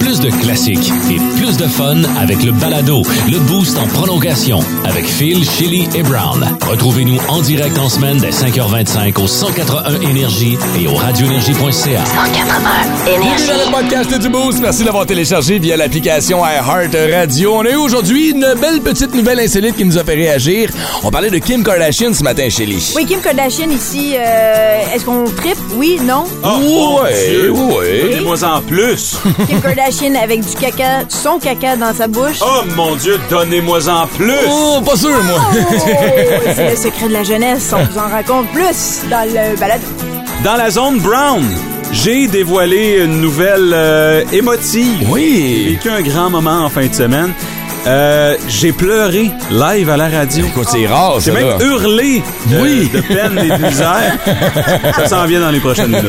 Plus de classiques et plus de fun avec le balado, le boost en prolongation avec Phil, Chili et Brown. Retrouvez-nous en direct en semaine dès 5h25 au 181 Énergie et au radioénergie.ca. 181 Énergie. Bienvenue dans le podcast du Boost. Merci d'avoir téléchargé via l'application iHeart Radio. On a eu aujourd'hui une belle petite nouvelle insolite qui nous a fait réagir. On parlait de Kim Kardashian ce matin, Shelly. Oui, Kim Kardashian ici, euh, est-ce qu'on tripe? Oui, non? ouais, ouais. Donnez-moi en plus. Kim Kardashian avec du caca, son caca dans sa bouche. Oh mon Dieu, donnez-moi en plus. Oh, pas sûr, moi. Oh, c'est le secret de la jeunesse. On vous en raconte plus dans le balade. Dans la zone Brown, j'ai dévoilé une nouvelle euh, émotive. J'ai Oui. vécu un grand moment en fin de semaine. Euh, j'ai pleuré live à la radio. Écoute, c'est rare, J'ai ça, même là. hurlé de, Oui. de peine et de misère. Ça s'en vient dans les prochaines minutes.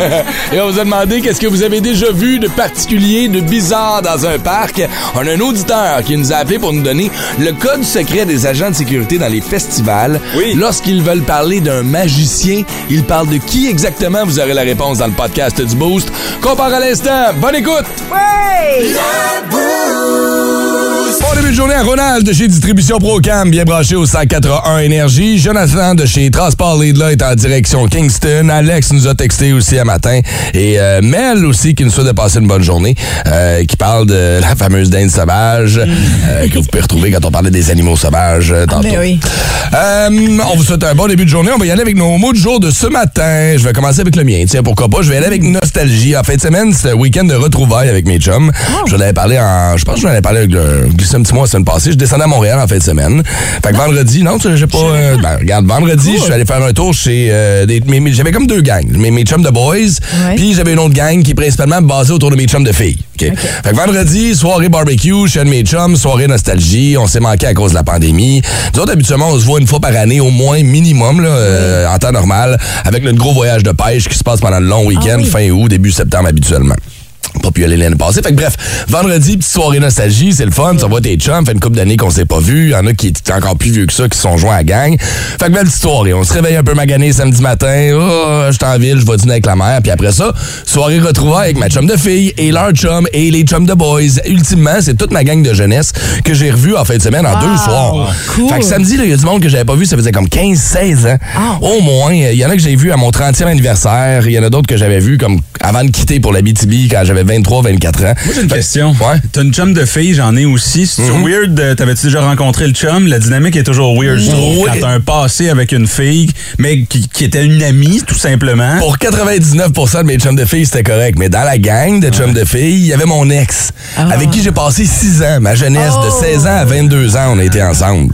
Et on vous a demandé qu'est-ce que vous avez déjà vu de particulier, de bizarre dans un parc. On a un auditeur qui nous a appelé pour nous donner le code secret des agents de sécurité dans les festivals. Oui. Lorsqu'ils veulent parler d'un magicien, ils parlent de qui exactement? Vous aurez la réponse dans le podcast du Boost. Compare à l'instant. Bonne écoute! Ouais! Bon début de journée à Ronald de chez Distribution Procam, bien branché au 181 Énergie. Jonathan de chez Transport Lead est en direction Kingston. Alex nous a texté aussi un matin. Et euh, Mel aussi qui nous souhaite de passer une bonne journée, euh, qui parle de la fameuse dinde sauvage euh, que vous pouvez retrouver quand on parlait des animaux sauvages euh, tantôt. oui. On vous souhaite un bon début de journée. On va y aller avec nos mots du jour de ce matin. Je vais commencer avec le mien. Tiens, pourquoi pas? Je vais aller avec nostalgie. En fin de semaine, c'est un week-end de retrouvailles avec mes chums. Je l'avais parlé en. Je pense que je l'avais parlé avec le. Glissé un petit mois la semaine passée. Je descendais à Montréal en fin de semaine. Fait que vendredi, non, tu sais, j'ai pas. euh, ben, regarde, vendredi, je suis allé faire un tour chez. euh, j'avais comme deux gangs. Mes, mes chums de boys. Puis j'avais une autre gang qui est principalement basée autour de mes chums de filles. OK? Fait que vendredi, soirée barbecue chez un de mes chums, soirée nostalgie. On s'est manqué à cause de la pandémie. Nous autres, habituellement, on se voit une fois par année, au moins minimum, là, euh, en temps normal, avec notre gros voyage de pêche qui se passe pendant le long week-end, fin août, début septembre habituellement. Pas pu aller l'année passée. Fait que bref, vendredi, petite soirée nostalgie, c'est le fun. Ça va tes chums, fait une couple d'années qu'on s'est pas vu. Il y en a qui étaient encore plus vieux que ça, qui se sont joints à la gang. Fait que belle petite soirée. On se réveille un peu magané samedi matin. Oh, je en ville, je vais dîner avec la mère. Puis après ça, soirée retrouvaille avec ma chum de fille et leur chum et les chums de boys. Ultimement, c'est toute ma gang de jeunesse que j'ai revue en fin de semaine en deux soirs. Fait que samedi, il y a du monde que j'avais pas vu, ça faisait comme 15-16 ans. Au moins. Il y en a que j'ai vu à mon 30e anniversaire. Il y en a d'autres que j'avais vu comme avant de quitter pour la BTB quand j'avais 23, 24 ans. Moi, j'ai une Fait- question. Ouais. T'as une chum de fille, j'en ai aussi. C'est Mhm. weird, euh, t'avais-tu déjà rencontré le chum? La dynamique est toujours weird, je trouve. Oui. Quand t'as un passé avec une fille, mais qui, qui était une amie, tout simplement. Pour 99% de mes chums de filles, c'était correct. Mais dans la gang de chums de filles, il y avait mon ex, avec qui j'ai passé 6 ans, ma jeunesse, de 16 ans à 22 ans, on a été ensemble.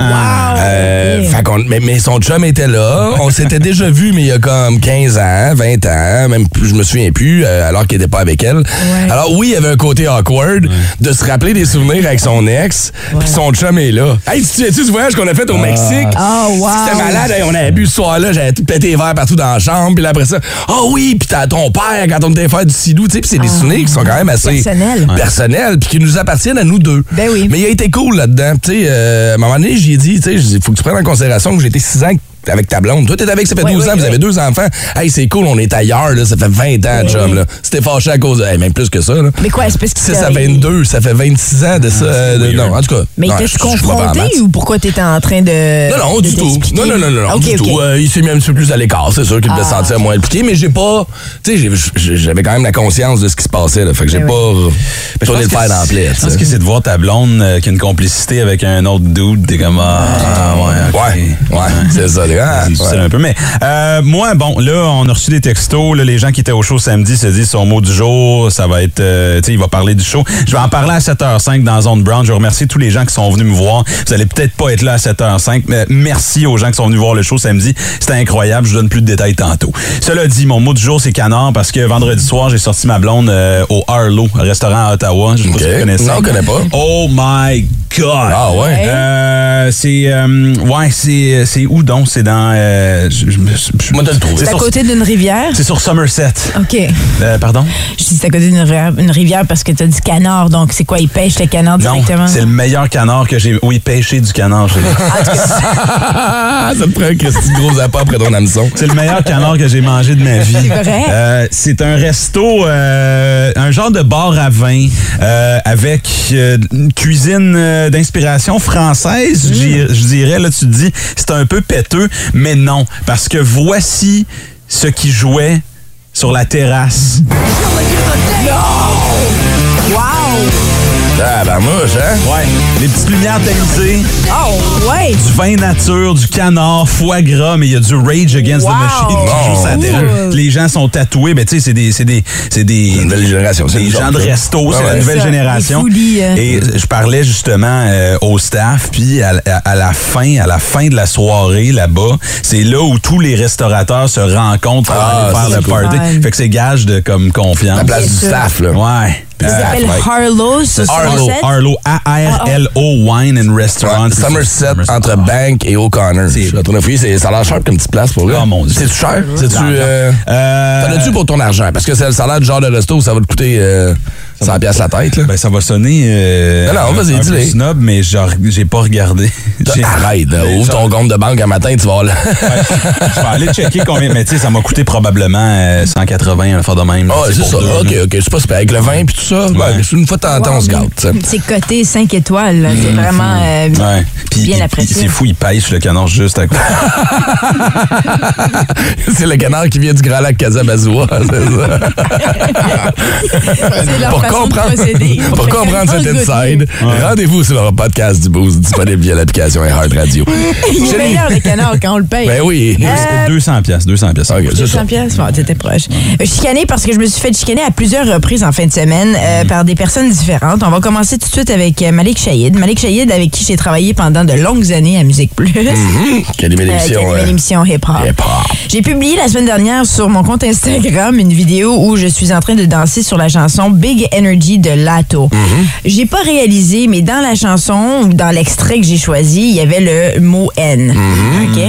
Euh, fait qu'on- mais, mais son chum était là. On s'était déjà vu, mais il y a comme 15 ans, 20 ans, même plus, je me souviens plus, euh, alors qu'il était pas avec elle. Alors oui, il y avait un côté awkward de se rappeler des souvenirs avec son ex, puis son chum est là. Hey, tu souviens-tu du voyage qu'on a fait au Mexique? Oh, wow. C'était malade, hey, on avait bu ce soir-là, j'avais tout pété les verres partout dans la chambre, puis là, après ça, ah oui, puis t'as ton père quand on était faire du sidou, tu sais, puis c'est des souvenirs qui sont quand même assez Personnels. personnels, puis qui nous appartiennent à nous deux. Ben oui. Mais il a été cool là-dedans, tu sais, euh, à un moment donné, j'ai dit, tu sais, il faut que tu prennes en considération que été 6 ans avec ta blonde. Toi, t'es avec, ça fait Oui, 12 oui, ans, vous avez deux enfants. Hey, c'est cool, on est ailleurs, là, ça fait 20 ans, chum, là. C'était fâché à cause de, hey, même plus que ça, là. Mais quoi, c'est parce que C'est ça, 22, ça fait 26 ans de ça. euh, de- non, en tout cas. Mais t'es-tu confronté ou pourquoi t'étais en train de. Non, non, de du tout. Non, non, non, non, du tout. Euh, il s'est mis un petit peu plus à l'écart, c'est sûr qu'il devait se sentir moins impliqué, mais j'ai pas. Tu sais, j'avais quand même la conscience de ce qui se passait, là. Fait que j'ai pas tourné le fer que dans la c'est- plaie. Je pense que c'est de voir ta blonde euh, qui a une complicité avec un autre dude. T'es comme, ah, ouais. Ouais, ouais, c'est ça. Ah, C'est difficile ouais. un peu, mais euh, moi, bon, là, on a reçu des textos. là, les gens qui étaient au show samedi se disent son mot du jour. Ça va être, euh, tu sais, il va parler du show. Je vais en parler à 7h05 dans Zone Brown. Je remercie tous les gens qui sont venus me voir. Vous allez peut-être pas être là à 7h05, mais merci aux gens qui sont venus voir le show samedi. C'était incroyable. Je vous donne plus de détails tantôt. Cela dit, mon mot du jour, c'est canard parce que vendredi soir, j'ai sorti ma blonde euh, au Harlow, restaurant à Ottawa. Je sais pas si vous connaissez. Non, on connaît pas. Oh my God! Ah ouais? Euh, c'est euh, ouais, c'est c'est où donc? C'est dans euh, je, je, me- je- Moi, de le trouver. C'est C'est à sur, côté d'une rivière? c'est sur Somerset. OK. Euh, pardon? Je dis c'est à côté d'une rivière, une rivière parce que t'as dit canard, donc c'est quoi, ils pêchent le canard Non, directement? c'est le meilleur canard que j'ai. Oui, pêché du canard. j'ai- Ah, ça te prend un Christy de gros appât après ton hameçon. C'est le meilleur canard que j'ai mangé de ma vie. C'est vrai? Euh, c'est un resto, euh, un genre de bar à vin euh, avec euh, une cuisine euh, d'inspiration française, Mm. j'y- je dirais. Là, tu te dis, c'est un peu péteux, mais non, parce que voici ce qui jouait sur la terrasse. Ah, ben mouche, hein? Ouais, les petites lumières tamisées, Oh, ouais! du vin nature, du canard, foie gras, mais il y a du Rage Against Wow. the Machine qui joue terrasse. Les gens sont tatoués, mais tu sais, c'est des, c'est des, c'est des, La nouvelle génération, c'est des gens de resto, c'est Ouais, la nouvelle Ça, génération. euh. Et je parlais justement euh, au staff, puis à, à- à la fin, à la fin de la soirée là-bas, c'est là où tous les restaurateurs se rencontrent pour Ah, faire le party. Fait que c'est gage de comme confiance. La place Bien du sûr. staff, là. Ouais. Ils Euh, s'appellent ouais. Harlow, sur Arlo, Somerset. Arlo, A-R-L-O Wine and Restaurant. Ouais, Somerset, entre Bank et O'Connor. Je de fouiller, c'est- ça a l'air cher comme petite place pour là. Oh, mon Dieu. C'est-tu cher? C'est-tu. Euh, Euh, T'en as-tu pour ton argent? Parce que c'est le salaire du genre de resto où ça va te coûter euh, 100 pièces la tête, là. Ben, ça va sonner. Euh, Non, non, vas-y, un peu snob, mais genre, j'ai pas regardé. J'ai- Arrête, là, ouvre ton compte de banque un matin, tu vas là. Je vais aller checker combien. Mais tu sais, ça m'a coûté probablement euh, 180, un fois de même. Ah, c'est ça. deux, OK. OK. C'est pas super. Avec le vin puis tout ça, ben, c'est une fois de temps en temps, on se gâte. C'est coté 5 étoiles. C'est vraiment euh, Ouais. Puis, bien il- apprécié. C'est fou, il pêche le canard juste à côté. c'est le canard qui vient du Grand Lac Casabazoua, c'est ça. Leur Pour comprendre, procéder. pour comprendre cet inside, rendez-vous sur le podcast du Boost disponible via l'application Heart Radio. Il est meilleur le canard quand on le paye. Ben oui. Euh, 200 pièces, 200 pièces. OK, c'est ça. 200 pièces, bon, t'étais proche. Euh, Chicané parce que je me suis fait chicaner à plusieurs reprises en fin de semaine euh, par des personnes différentes. On va commencer tout de suite avec euh, Malik Shahid. Malik Shahid avec qui j'ai travaillé pendant de longues années à Musique Plus. Hum, Quelle belle Euh, émission. euh, l'émission hip-hop. hip-hop. J'ai publié la semaine dernière sur mon compte Instagram une vidéo où je suis en train de danser sur la chanson Big Energy de Lato. J'ai pas réalisé, mais dans la chanson, ou dans l'extrait que j'ai choisi, il y avait le mot N. OK?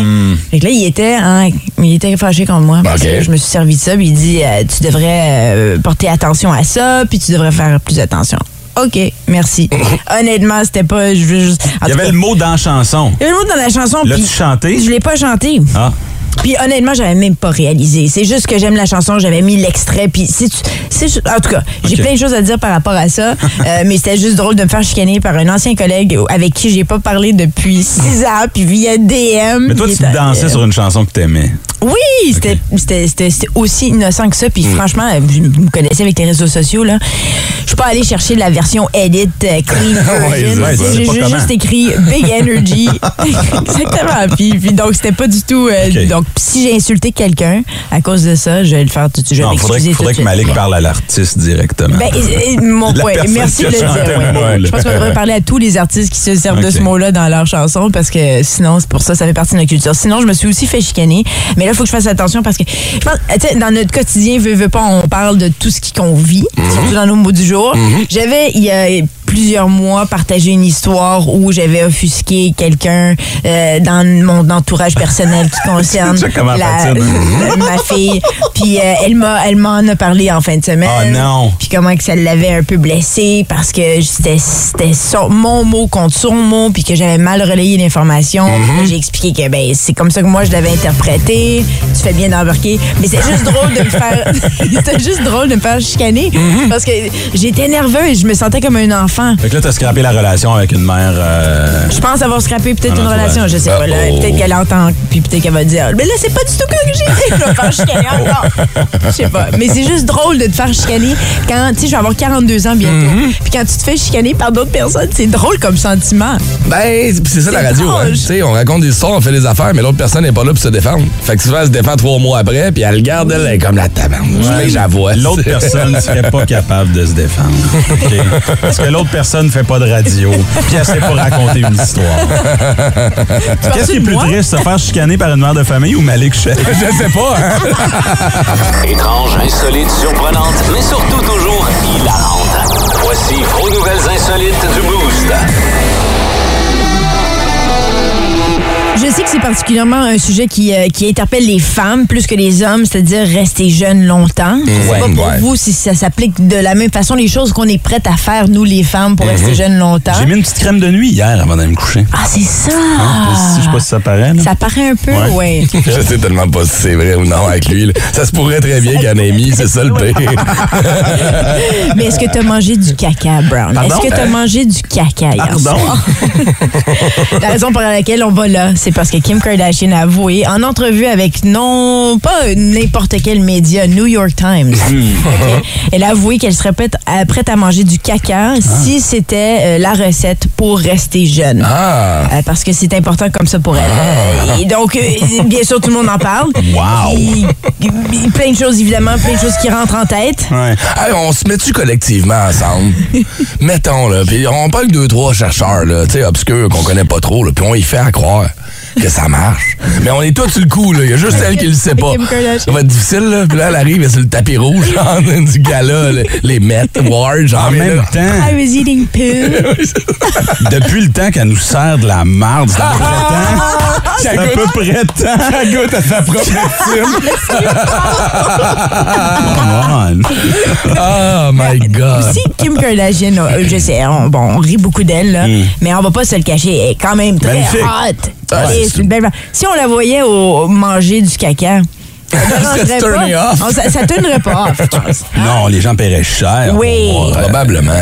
Fait que là, il était, en- il était fâché contre moi parce que je me suis servi de ça. Puis il dit, euh, tu devrais porter attention à ça, puis tu devrais faire plus attention. OK, merci. Honnêtement, c'était pas... Je veux juste, en Il y avait cas, le mot dans la chanson. il y avait le mot dans la chanson. L'as-tu chanté? Je l'ai pas chanté. Ah. Puis honnêtement, j'avais même pas réalisé. C'est juste que j'aime la chanson, j'avais mis l'extrait. Puis c'est, c'est- en tout cas, j'ai plein de choses à dire par rapport à ça. Euh, mais c'était juste drôle de me faire chicaner par un ancien collègue avec qui j'ai pas parlé depuis six ans, puis via DM. Mais toi, tu dansais sur une chanson que t'aimais. Oui, c'était, c'était, aussi innocent que ça. Puis Mm. franchement, vous me connaissez avec les réseaux sociaux là. Je suis pas allée chercher la version edit euh, clean ouais, j'ai juste écrit Big Energy. Exactement. Puis, puis donc c'était pas du tout. euh. Donc si j'ai insulté quelqu'un à cause de ça, je vais le faire tout de suite. Non, faudrait, m'excuser faudrait tout que suite. Malik parle à l'artiste directement. Ben, et- et mon point. Merci de le dire. ouais. Je pense qu'on devrait parler à tous les artistes qui se servent de ce mot-là dans leurs chansons parce que sinon, c'est pour ça, ça fait partie de notre culture. Sinon, je me suis aussi fait chicaner. Mais là, il faut que je fasse attention parce que je pense, tu sais, dans notre quotidien, veut, veut pas, on parle de tout ce qu'on vit, surtout dans nos mots du jour. J'avais, il y a plusieurs mois, partagé une histoire où j'avais offusqué quelqu'un euh, dans mon entourage personnel qui concerne la- hein? ma fille. Puis euh, elle m'a, elle m'en a parlé en fin de semaine. Ah, non. Puis comment que ça l'avait un peu blessé parce que c'était, mon mot contre son mot puis que j'avais mal relayé l'information. Mm-hmm. J'ai expliqué que ben c'est comme ça que moi je l'avais interprété. Tu fais bien d'embarquer. Mais c'est juste drôle de me faire... c'était juste drôle de me faire chicaner Mm-hmm. parce que j'étais nerveuse. Je me sentais comme un enfant enfants. Fait que là, t'as scrappé la relation avec une mère. euh, Je pense avoir scrappé peut-être Ah, une non, relation, je sais pas. là. Uh-oh. Peut-être qu'elle entend, puis peut-être qu'elle va dire Mais là, c'est pas du tout ça que j'ai dit. Je vais faire chicaner encore. Je sais pas. Mais c'est juste drôle de te faire chicaner quand, tu sais, je vais avoir 42 ans bientôt. Mm-hmm. Puis quand tu te fais chicaner par d'autres personnes, c'est drôle comme sentiment. Ben, c'est ça la radio. Hein. Tu sais, on raconte des histoires, on fait des affaires, mais l'autre personne n'est pas là pour se défendre. Fait que souvent, elle se défend trois mois après, puis elle le garde, elle, est comme la taverne. Ouais. j'avoue. L'autre personne serait pas capable de se défendre. OK? Parce que l'autre personne fait pas de radio, puis elle sait pas raconter une histoire. Qu'est-ce qui est plus triste, se faire chicaner par une mère de famille ou Malik Sheikh? Je sais pas, hein? Étrange, insolite, surprenante, mais surtout toujours hilarante. Voici vos nouvelles insolites du Boost. Je sais que c'est particulièrement un sujet qui, euh, qui interpelle les femmes plus que les hommes, c'est-à-dire rester jeune longtemps. Je sais Ouais, pas pour ouais. vous si ça s'applique de la même façon, les choses qu'on est prête à faire, nous les femmes, pour rester jeune longtemps. J'ai mis une petite crème de nuit hier avant d'aller me coucher. Ah, c'est ça! Je sais pas si ça paraît. là. Ça paraît un peu, Ouais. oui. Je sais tellement pas si c'est vrai ou non avec lui. là. Ça se pourrait très bien qu'il y en ait mis, c'est ça le pire. Mais est-ce que tu as mangé du caca, Brown? Pardon? Est-ce que tu as mangé du caca hier Pardon? soir? La raison pour laquelle on va là, c'est parce que Kim Kardashian a avoué en entrevue avec non pas n'importe quel média, New York Times. OK? Elle a avoué qu'elle serait prête à, prête à manger du caca si c'était euh, la recette pour rester jeune. Ah! Euh, parce que c'est important comme ça pour elle. Euh, et donc, euh, bien sûr, tout le monde en parle. Wow. Et- et plein de choses, évidemment, plein de choses qui rentrent en tête. Ouais. Hey, on se met-tu collectivement ensemble? Mettons, là, puis on parle de deux, trois chercheurs, là, tu sais, obscurs, qu'on connaît pas trop, là, puis on y fait à croire que ça marche. Mais on est tous sur le coup, là. Il y a juste elle qui le sait pas. Kim Kardashian. Ça va être difficile, là. Puis là, elle arrive, elle est sur le tapis rouge, genre, du gala, les, les Met, Ward, genre. En même là- temps, I was eating poo. depuis le temps qu'elle nous sert de la marde, c'est à peu près temps. C'est à peu près temps. Ça goûte à sa propre médecine. Come on. Oh my God. Si Kim Kardashian, euh, je sais, on, bon, on rit beaucoup d'elle, là, mais on va pas se le cacher, elle est quand même très Magnifique. hot. Est- c'est- une belle. Si on la voyait au, manger du caca, ça turné off? On- ça, ça tournerait pas off, je pense. Non, les gens paieraient cher. Oui. euh, Probablement.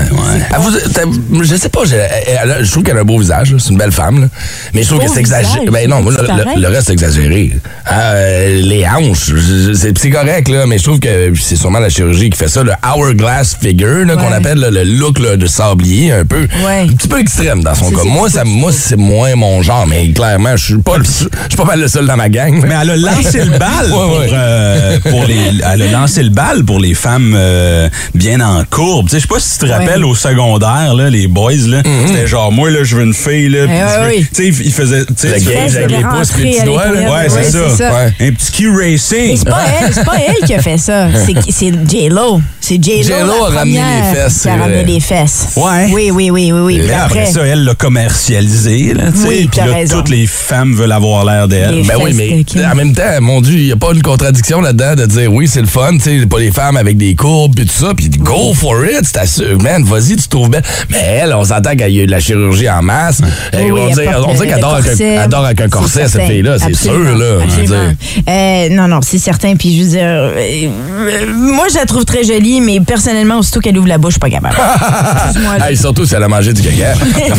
Ah, vous- je sais pas, je, elle a- je trouve qu'elle a un beau visage, là. c'est une belle femme, là. mais je trouve Beau que c'est exagéré. visage, Ben non, moi, c'est le, le- pareil. le reste c'est exagéré. Ah, euh, les hanches, je- je- c'est c'est correct, là, mais je trouve que c'est sûrement la chirurgie qui fait ça, le hourglass figure, là, qu'on Ouais. appelle là, le look là, de sablier, un peu. Ouais. Un petit peu extrême dans son C'est- cas. c'est Moi, ça, moi c'est moins mon genre, mais clairement, je suis pas, le- je suis pas mal le seul dans ma gang. Mais elle a lancé le bal Ouais, ouais. euh, pour les. Elle a lancé le bal pour les femmes euh, bien en courbe. Tu sais, Je sais pas si tu te rappelles Ouais. au secondaire, là, les boys, là, c'était genre moi là, je veux une fille là. Eh oui. Tu sais, ils faisaient. tu sais, les pouces puis les petits doigts, là. Ouais, c'est Ouais, ça. Ouais. Un petit key Mais racing. c'est pas elle, c'est pas elle qui a fait ça. C'est c'est J-Lo. C'est J-Lo. A ramené les fesses, Qui c'est a ramené vrai. les fesses. Ouais. Oui, oui, oui, oui, oui. Là, après ça, elle l'a commercialisé. Là, tu sais. Oui, Puis là, toutes les femmes veulent avoir l'air d'elle. Ben oui, mais en même temps, mon Dieu, il n'y a pas une contradiction là-dedans de dire oui, c'est le fun, tu sais, pas les femmes avec des courbes et tout ça, puis go for it, c'est sûr, man, vas-y, tu te trouves belle. Mais elle, on s'entend qu'elle a eu de la chirurgie en masse. Oui, on porte on dirait qu'elle le dort avec, un- elle dort avec un corset, cette fille-là, c'est sûr, là. Euh, non, non, c'est certain. Puis je veux dire, euh, euh, moi, je la trouve très jolie, mais personnellement, aussitôt qu'elle ouvre la bouche, je suis pas capable. Hey, surtout si elle a mangé du caca.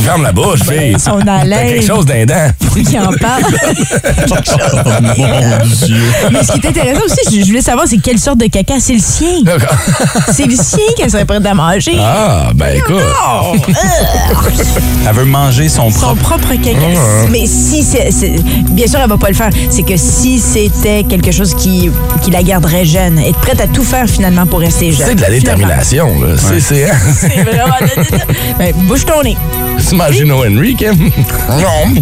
Ferme la bouche, fille. T'as l'air. quelque chose d'un dent. qui en parle. Oh, mon Dieu. Mais ce qui est intéressant aussi, je je voulais savoir, c'est quelle sorte de caca. C'est le sien. C'est le sien qu'elle serait prête à manger. Ah, ben écoute. Oh, Elle veut manger son son propre. propre caca. Mais si c'est. Bien sûr, elle va pas le faire. C'est que si c'était quelque chose qui, qui la garderait jeune, être prête à tout faire finalement pour rester jeune. C'est de la Finalement. détermination, là. C'est, c'est, hein? C'est vraiment. Ben, bouge ton nez. Une Henry, Kim? Non.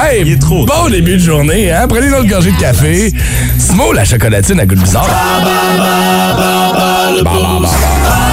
Hey, il est trop bon début de journée, hein? Prenez une autre gorgée de café. Simo, la chocolatine à goût bizarre. Ba, ba, ba,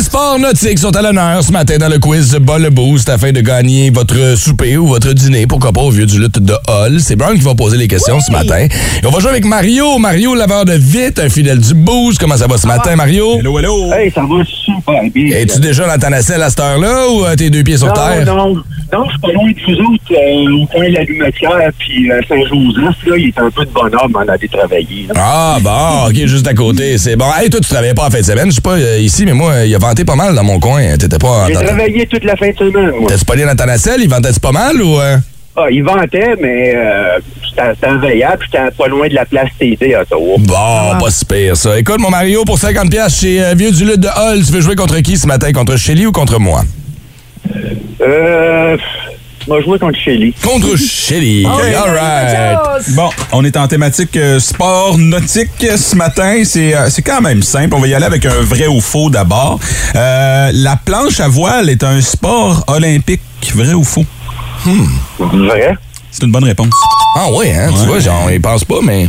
Les sports nautiques sont à l'honneur ce matin dans le quiz Bas le Boost afin de gagner votre souper ou votre dîner, pourquoi pas au vieux du lutte de Hall. C'est Brown qui va poser les questions ce matin. Et on va jouer avec Mario. Mario, laveur de vite, un fidèle du Boost. Comment ça va ce matin, Mario? Hello, hello. Hey, ça va super bien. Es-tu déjà dans ta nacelle à cette heure-là ou euh, tes deux pieds sur non, terre? non, non, je suis pas loin de vous autres, euh, au coin de la Lumetière, puis euh, Saint-Joseph, là, il est un peu de bonhomme en aller travailler. là. Ah, bon, OK, juste à côté. C'est bon. Hey, toi, tu travaillais pas en fin de semaine. Je sais pas euh, ici, mais moi, il a vanté pas mal dans mon coin. T'étais pas. J'ai dans- travaillé toute la fin de semaine, moi. T'es-tu pas allé dans ta nacelle? Il vantait pas mal ou. euh? Ah, il vantait, mais euh, c'était veillable, puis j'étais pas loin de la place TD à Ottawa. Bon, pas si pire, ça. Écoute, mon Mario, pour 50$ piastres chez euh, Vieux du Lutte de Hall, tu veux jouer contre qui ce matin? Contre Shelly ou contre moi? Euh, je vais jouer contre Shelly. Contre Shelly. All right. Bon, on est en thématique euh, sport nautique ce matin. C'est euh, c'est quand même simple. On va y aller avec un vrai ou faux d'abord. Euh, la planche à voile est un sport olympique. Vrai ou faux? Vrai? C'est une bonne réponse. Ah oui, hein? Tu vois, genre, on y pense pas, mais.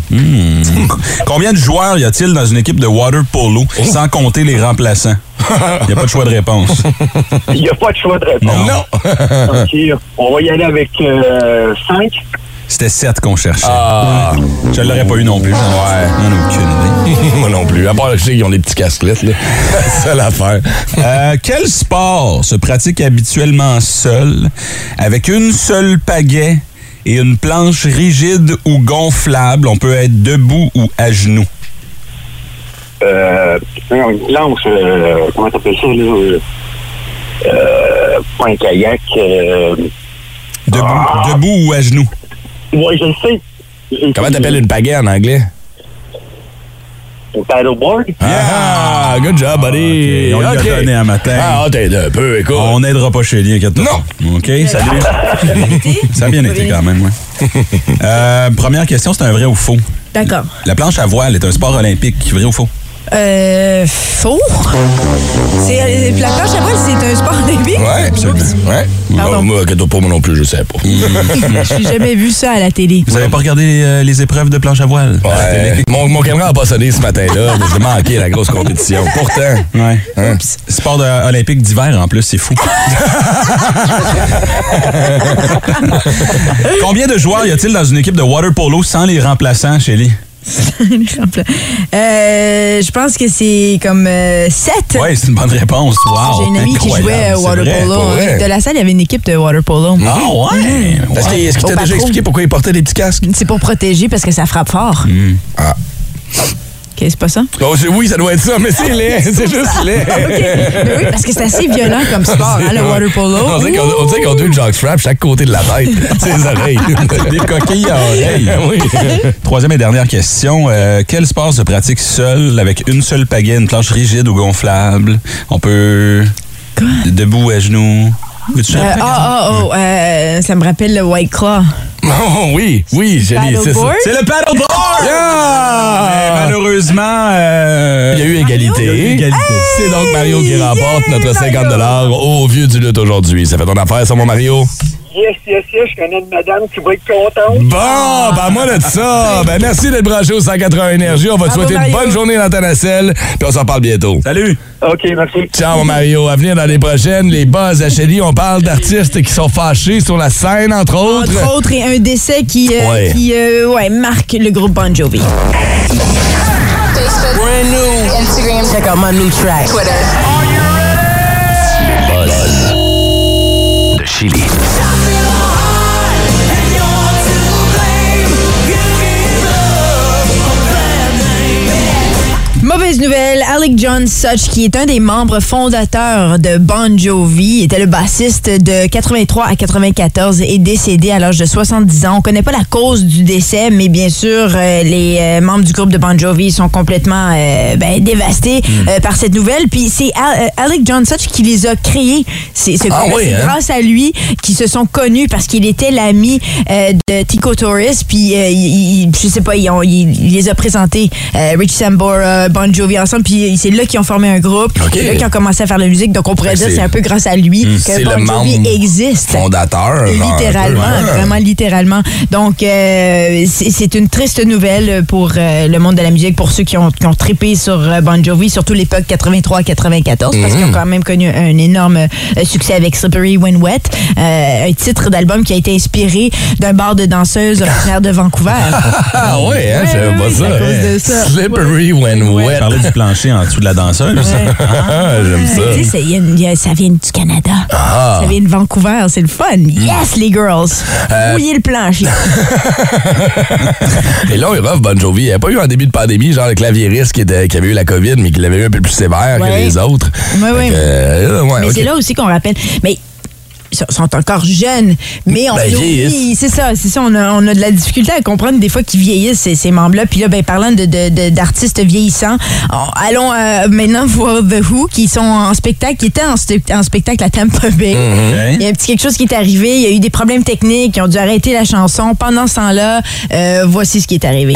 Combien de joueurs y a-t-il dans une équipe de water polo sans compter les remplaçants? Il n'y a pas de choix de réponse. Il n'y a pas de choix de réponse. Non. OK, on va y aller avec 5. C'était 7 qu'on cherchait. Ah. Je ne l'aurais pas eu non plus. J'en ai aucune idée. moi non plus. À part, je sais qu'ils ont des petits casquettes, là. C'est l'affaire. Euh, quel sport se pratique habituellement seul, avec une seule pagaie et une planche rigide ou gonflable? On peut être debout ou à genoux. Euh, une planche, euh, comment t'appelles ça, là? euh, pas un kayak. Euh, Debout, debout ou à genoux? ouais, je le sais. Comment t'appelles une pagaie en anglais? Un paddleboard? Ah, good job, buddy. Ok, on lui a OK. donné un matin. Ah, t'es un peu, écoute. On n'aidera pas chez lui, inquiète-toi. Non. OK, salut. Ça a bien été quand même, ouais. Euh, première question, c'est un vrai ou faux? D'accord. La planche à voile est un sport olympique, vrai ou faux? Euh, faux. C'est, euh, la planche à voile, c'est un sport olympique? Ouais, absolument. Ouais. Pardon. Moi, moi, inquiète-toi pas, moi non plus, je sais pas. J'ai jamais vu ça à la télé. Vous avez pas regardé les, euh, les épreuves de planche à voile? Ouais. Mon, mon caméra n'a pas sonné ce matin-là, mais j'ai manqué la grosse compétition. Pourtant. Ouais. Hein? Sport de- olympique d'hiver en plus, c'est fou. Combien de joueurs y a-t-il dans une équipe de water polo sans les remplaçants, Shelly? Euh, je pense que c'est comme 7. Oui, c'est une bonne réponse. Wow. J'ai une amie qui jouait au c'est water vrai, polo. vrai. De la salle, il y avait une équipe de water polo. Ah ouais? Est-ce qu'il est-ce qu'il Au t'a déjà expliqué pourquoi il portait des petits casques? C'est pour protéger parce que ça frappe fort. Ah. C'est pas ça? Oh, oui, ça doit être ça, mais c'est laid. C'est juste laid. Mais oui, parce que c'est assez violent comme sport, hein, le water polo. On dirait qu'on qu'on a deux jockstrap chaque côté de la tête. Ses oreilles. Des coquilles à oreilles. oui. Troisième et dernière question. Euh, quel sport se pratique seul, avec une seule pagaie, une planche rigide ou gonflable? On peut... Debout, à genoux. Euh, ah, ah, oh, euh, ça me rappelle le White Claw. Oh, oui, oui, j'ai dit, c'est ça. C'est le paddleboard! Yeah! Mais malheureusement, euh, Il y a eu égalité. Il y a eu égalité. C'est donc Mario qui remporte notre 50 au vieux du lutte aujourd'hui. Ça fait ton affaire, ça, mon Mario? Yes, yes, yes, je connais une madame qui va être contente. Bon, ben moi de ça. Ben merci d'être branché au 180 Énergie. On va te souhaiter une bonne journée dans ta nacelle. Puis on s'en parle bientôt. Salut! OK, merci. Ciao, Mario. À venir dans les prochaines, les buzz à Shelly, on parle d'artistes qui sont fâchés sur la scène, entre autres. Entre autres, et un décès qui, euh, Ouais. qui euh, ouais, marque le groupe Bon Jovi. Brand new. Instagram. Check out my new track. Twitter. Buzz. De Chili. Mauvaise nouvelle, Alec John Such, qui est un des membres fondateurs de Bon Jovi, était le bassiste de 83 à 94, est décédé à l'âge de 70 ans. On connaît pas la cause du décès, mais bien sûr, euh, les euh, membres du groupe de Bon Jovi sont complètement euh, ben, dévastés euh, par cette nouvelle. Puis c'est Al- Alec John Such qui les a créés. C'est c'est Ah oui, hein? grâce à lui qu'ils se sont connus parce qu'il était l'ami de Tico Torres. Puis, je sais pas, il, les a présentés. euh, Rich Sambora, Bon Jovi ensemble, puis c'est là qu'ils ont formé un groupe. C'est là qu'ils ont commencé à faire de la musique. Donc, on pourrait dire que c'est- un peu grâce à lui C'est que Bon Jovi existe. Fondateur. peu, Littéralement, vraiment littéralement. Donc, euh, c'est une triste nouvelle pour euh, le monde de la musique, pour ceux qui ont, qui ont trippé sur euh, Bon Jovi, surtout l'époque 83-94, parce qu'ils ont quand même connu un énorme euh, succès avec Slippery When Wet, euh, un titre d'album qui a été inspiré d'un bar de danseuses originaire de Vancouver. Ah ouais, hein, Ouais, j'avais ouais, pas ouais, ça. c'est à cause hein. de ça. Slippery when wet. parlait du plancher en dessous de la danseuse. Ah, J'aime Tu sais, ça. c'est- il y a une- il y a- ça vient du Canada. Ah. Ça vient de Vancouver, c'est le fun. Yes, les girls. Euh, Mouillez le plancher. Et là, il Bon Jovi. Il n'y a pas eu en début de pandémie, genre le claviériste qui, était, qui avait eu la COVID, mais qui l'avait eu un peu plus sévère que Ouais. les autres. Ouais, ouais. Fait que, euh, ouais, Mais c'est là aussi qu'on rappelle. Mais sont- sont encore jeunes, mais on Ben, vieillissent. c'est ça, c'est ça, on a, on a de la difficulté à comprendre des fois qu'ils vieillissent ces, ces membres-là. Puis là, ben parlant de de- vieillissants, on- allons euh, maintenant voir The Who qui sont en spectacle, qui étaient en, spectacle à Tampa Bay. Mm-hmm. Il y a un petit quelque chose qui est arrivé, il y a eu des problèmes techniques, ils ont dû arrêter la chanson. Pendant ce temps-là, euh, voici ce qui est arrivé.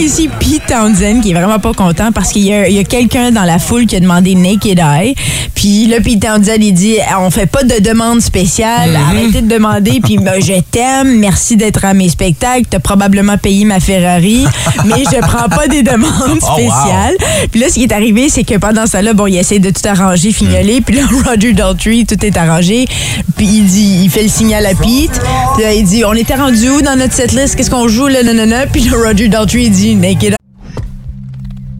Ici Pete Townsend qui est vraiment pas content parce qu'il y a, quelqu'un dans la foule qui a demandé Naked Eye. Puis là, Pete Townsend, il dit On fait pas de demande spéciale, arrêtez de demander. Puis ben, je t'aime, merci d'être à mes spectacles. T'as probablement payé ma Ferrari, mais je prends pas des demandes Oh, wow. spéciales. Puis là, ce qui est arrivé, c'est que pendant ça là, bon, il essaie de tout arranger, fignoler. Puis là, Roger Daltrey, tout est arrangé. Puis il dit, il fait le signal à Pete. Puis là, il dit, on était rendu où dans notre setlist? Qu'est-ce qu'on joue? Là, non, non, non. Puis là, Roger Daltrey il dit, Naked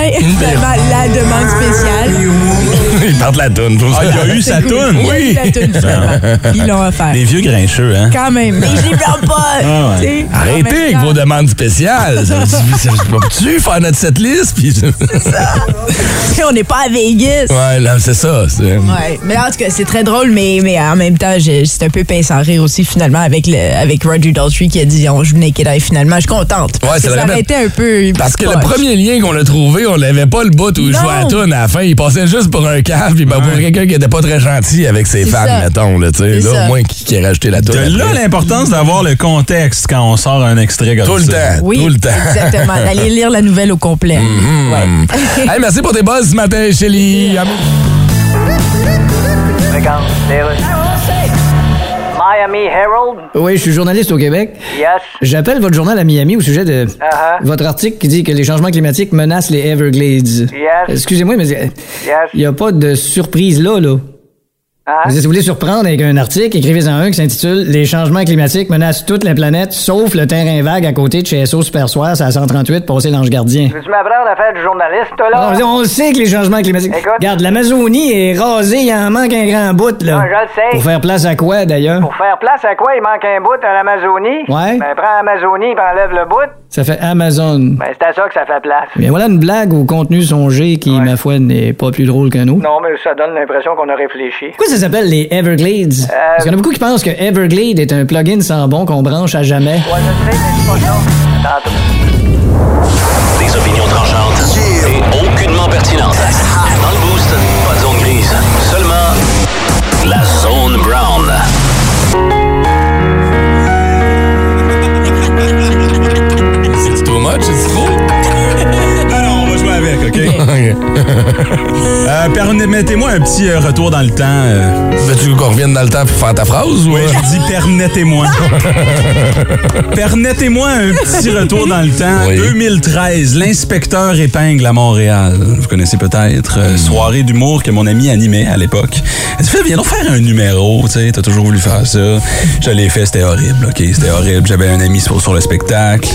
La demande spéciale. Il parle de la toune. Ah, il a eu sa C'est toune. Il a eu la toune, finalement. Ils l'ont offert. Les vieux grincheux, hein? Quand même. Mais je les blâme pas. Ah ouais. En Arrêtez avec vos demandes spéciales. Ça- ça- ça- Peux-tu faire notre setlist? Puis... tu sais, On n'est pas à Vegas. Ouais, là, c'est ça. c'est- Ouais, mais en tout cas, c'est très drôle, mais, mais en même temps, c'est un peu pince à rire aussi, finalement, avec, le, avec Roger Daltrey qui a dit on joue Naked Eye, finalement. Je suis contente. Ouais, ça ça rappelle- aurait été un peu. Parce que le premier lien qu'on a trouvé, on n'avait pas le bout où il jouait à la toune à la fin. Il passait juste pour un cave, puis ben, pour quelqu'un qui était pas très gentil avec ses fans, ça. mettons. Là, tu sais. C'est là, ça. au moins, qui, qui a rajouté la toune. De là l'importance d'avoir le contexte quand on sort un extrait comme Tout le temps. Oui, Tout le temps. exactement. D'aller lire la nouvelle au complet. Ouais. Hey, merci pour tes buzz ce matin, Shelly. Miami Herald. Oui, je suis journaliste au Québec. Yes. J'appelle votre journal à Miami au sujet de Uh-huh. votre article qui dit que les changements climatiques menacent les Everglades. Yes. Excusez-moi, mais Yes. il n'y a pas de surprise là, là. Hein? Si vous voulez surprendre avec un article, écrivez-en un qui s'intitule Les changements climatiques menacent toute la planète, sauf le terrain vague à côté de chez SO Super Soir, c'est à 138, passé l'Ange Gardien. Veux-tu m'apprendre à faire du journaliste, toi, là? On, on le sait que les changements climatiques. Écoute. Regarde, l'Amazonie est rasée, il en manque un grand bout, là. Ah, je le sais. Pour faire place à quoi, d'ailleurs? Pour faire place à quoi il manque un bout à l'Amazonie? Ouais. Ben, prends l'Amazonie et enlève le bout. Ça fait Amazon. Ben, c'est à ça que ça fait place. Bien voilà une blague au contenu songé qui, ma foi, n'est pas plus drôle qu'un autre. Non, mais ça donne l'impression qu'on a réfléchi. Pourquoi ça s'appelle les Everglades? Parce qu'il y en a beaucoup qui pensent que Everglade est un plugin sans bon qu'on branche à jamais. Ouais, je sais, mais c'est pas ça. Tantôt. Des opinions tranchantes et aucunement pertinentes. Dans le boost, pas de zone grise, seulement la zone brown. C'est too much, c'est trop. OK? Euh, Permettez-moi un petit euh, retour dans le temps. euh. Veux-tu qu'on revienne dans le temps pour faire ta phrase? Ou... Oui, je dis permettez-moi. permettez-moi un petit retour dans le temps. Oui. 2013, l'inspecteur épingle à Montréal. Vous connaissez peut-être. euh, soirée d'humour que mon ami animait à l'époque. Elle dit, viens donc faire un numéro. Tu sais, t'as toujours voulu faire ça. Je l'ai fait, c'était horrible. OK, c'était horrible. J'avais un ami sur, sur le spectacle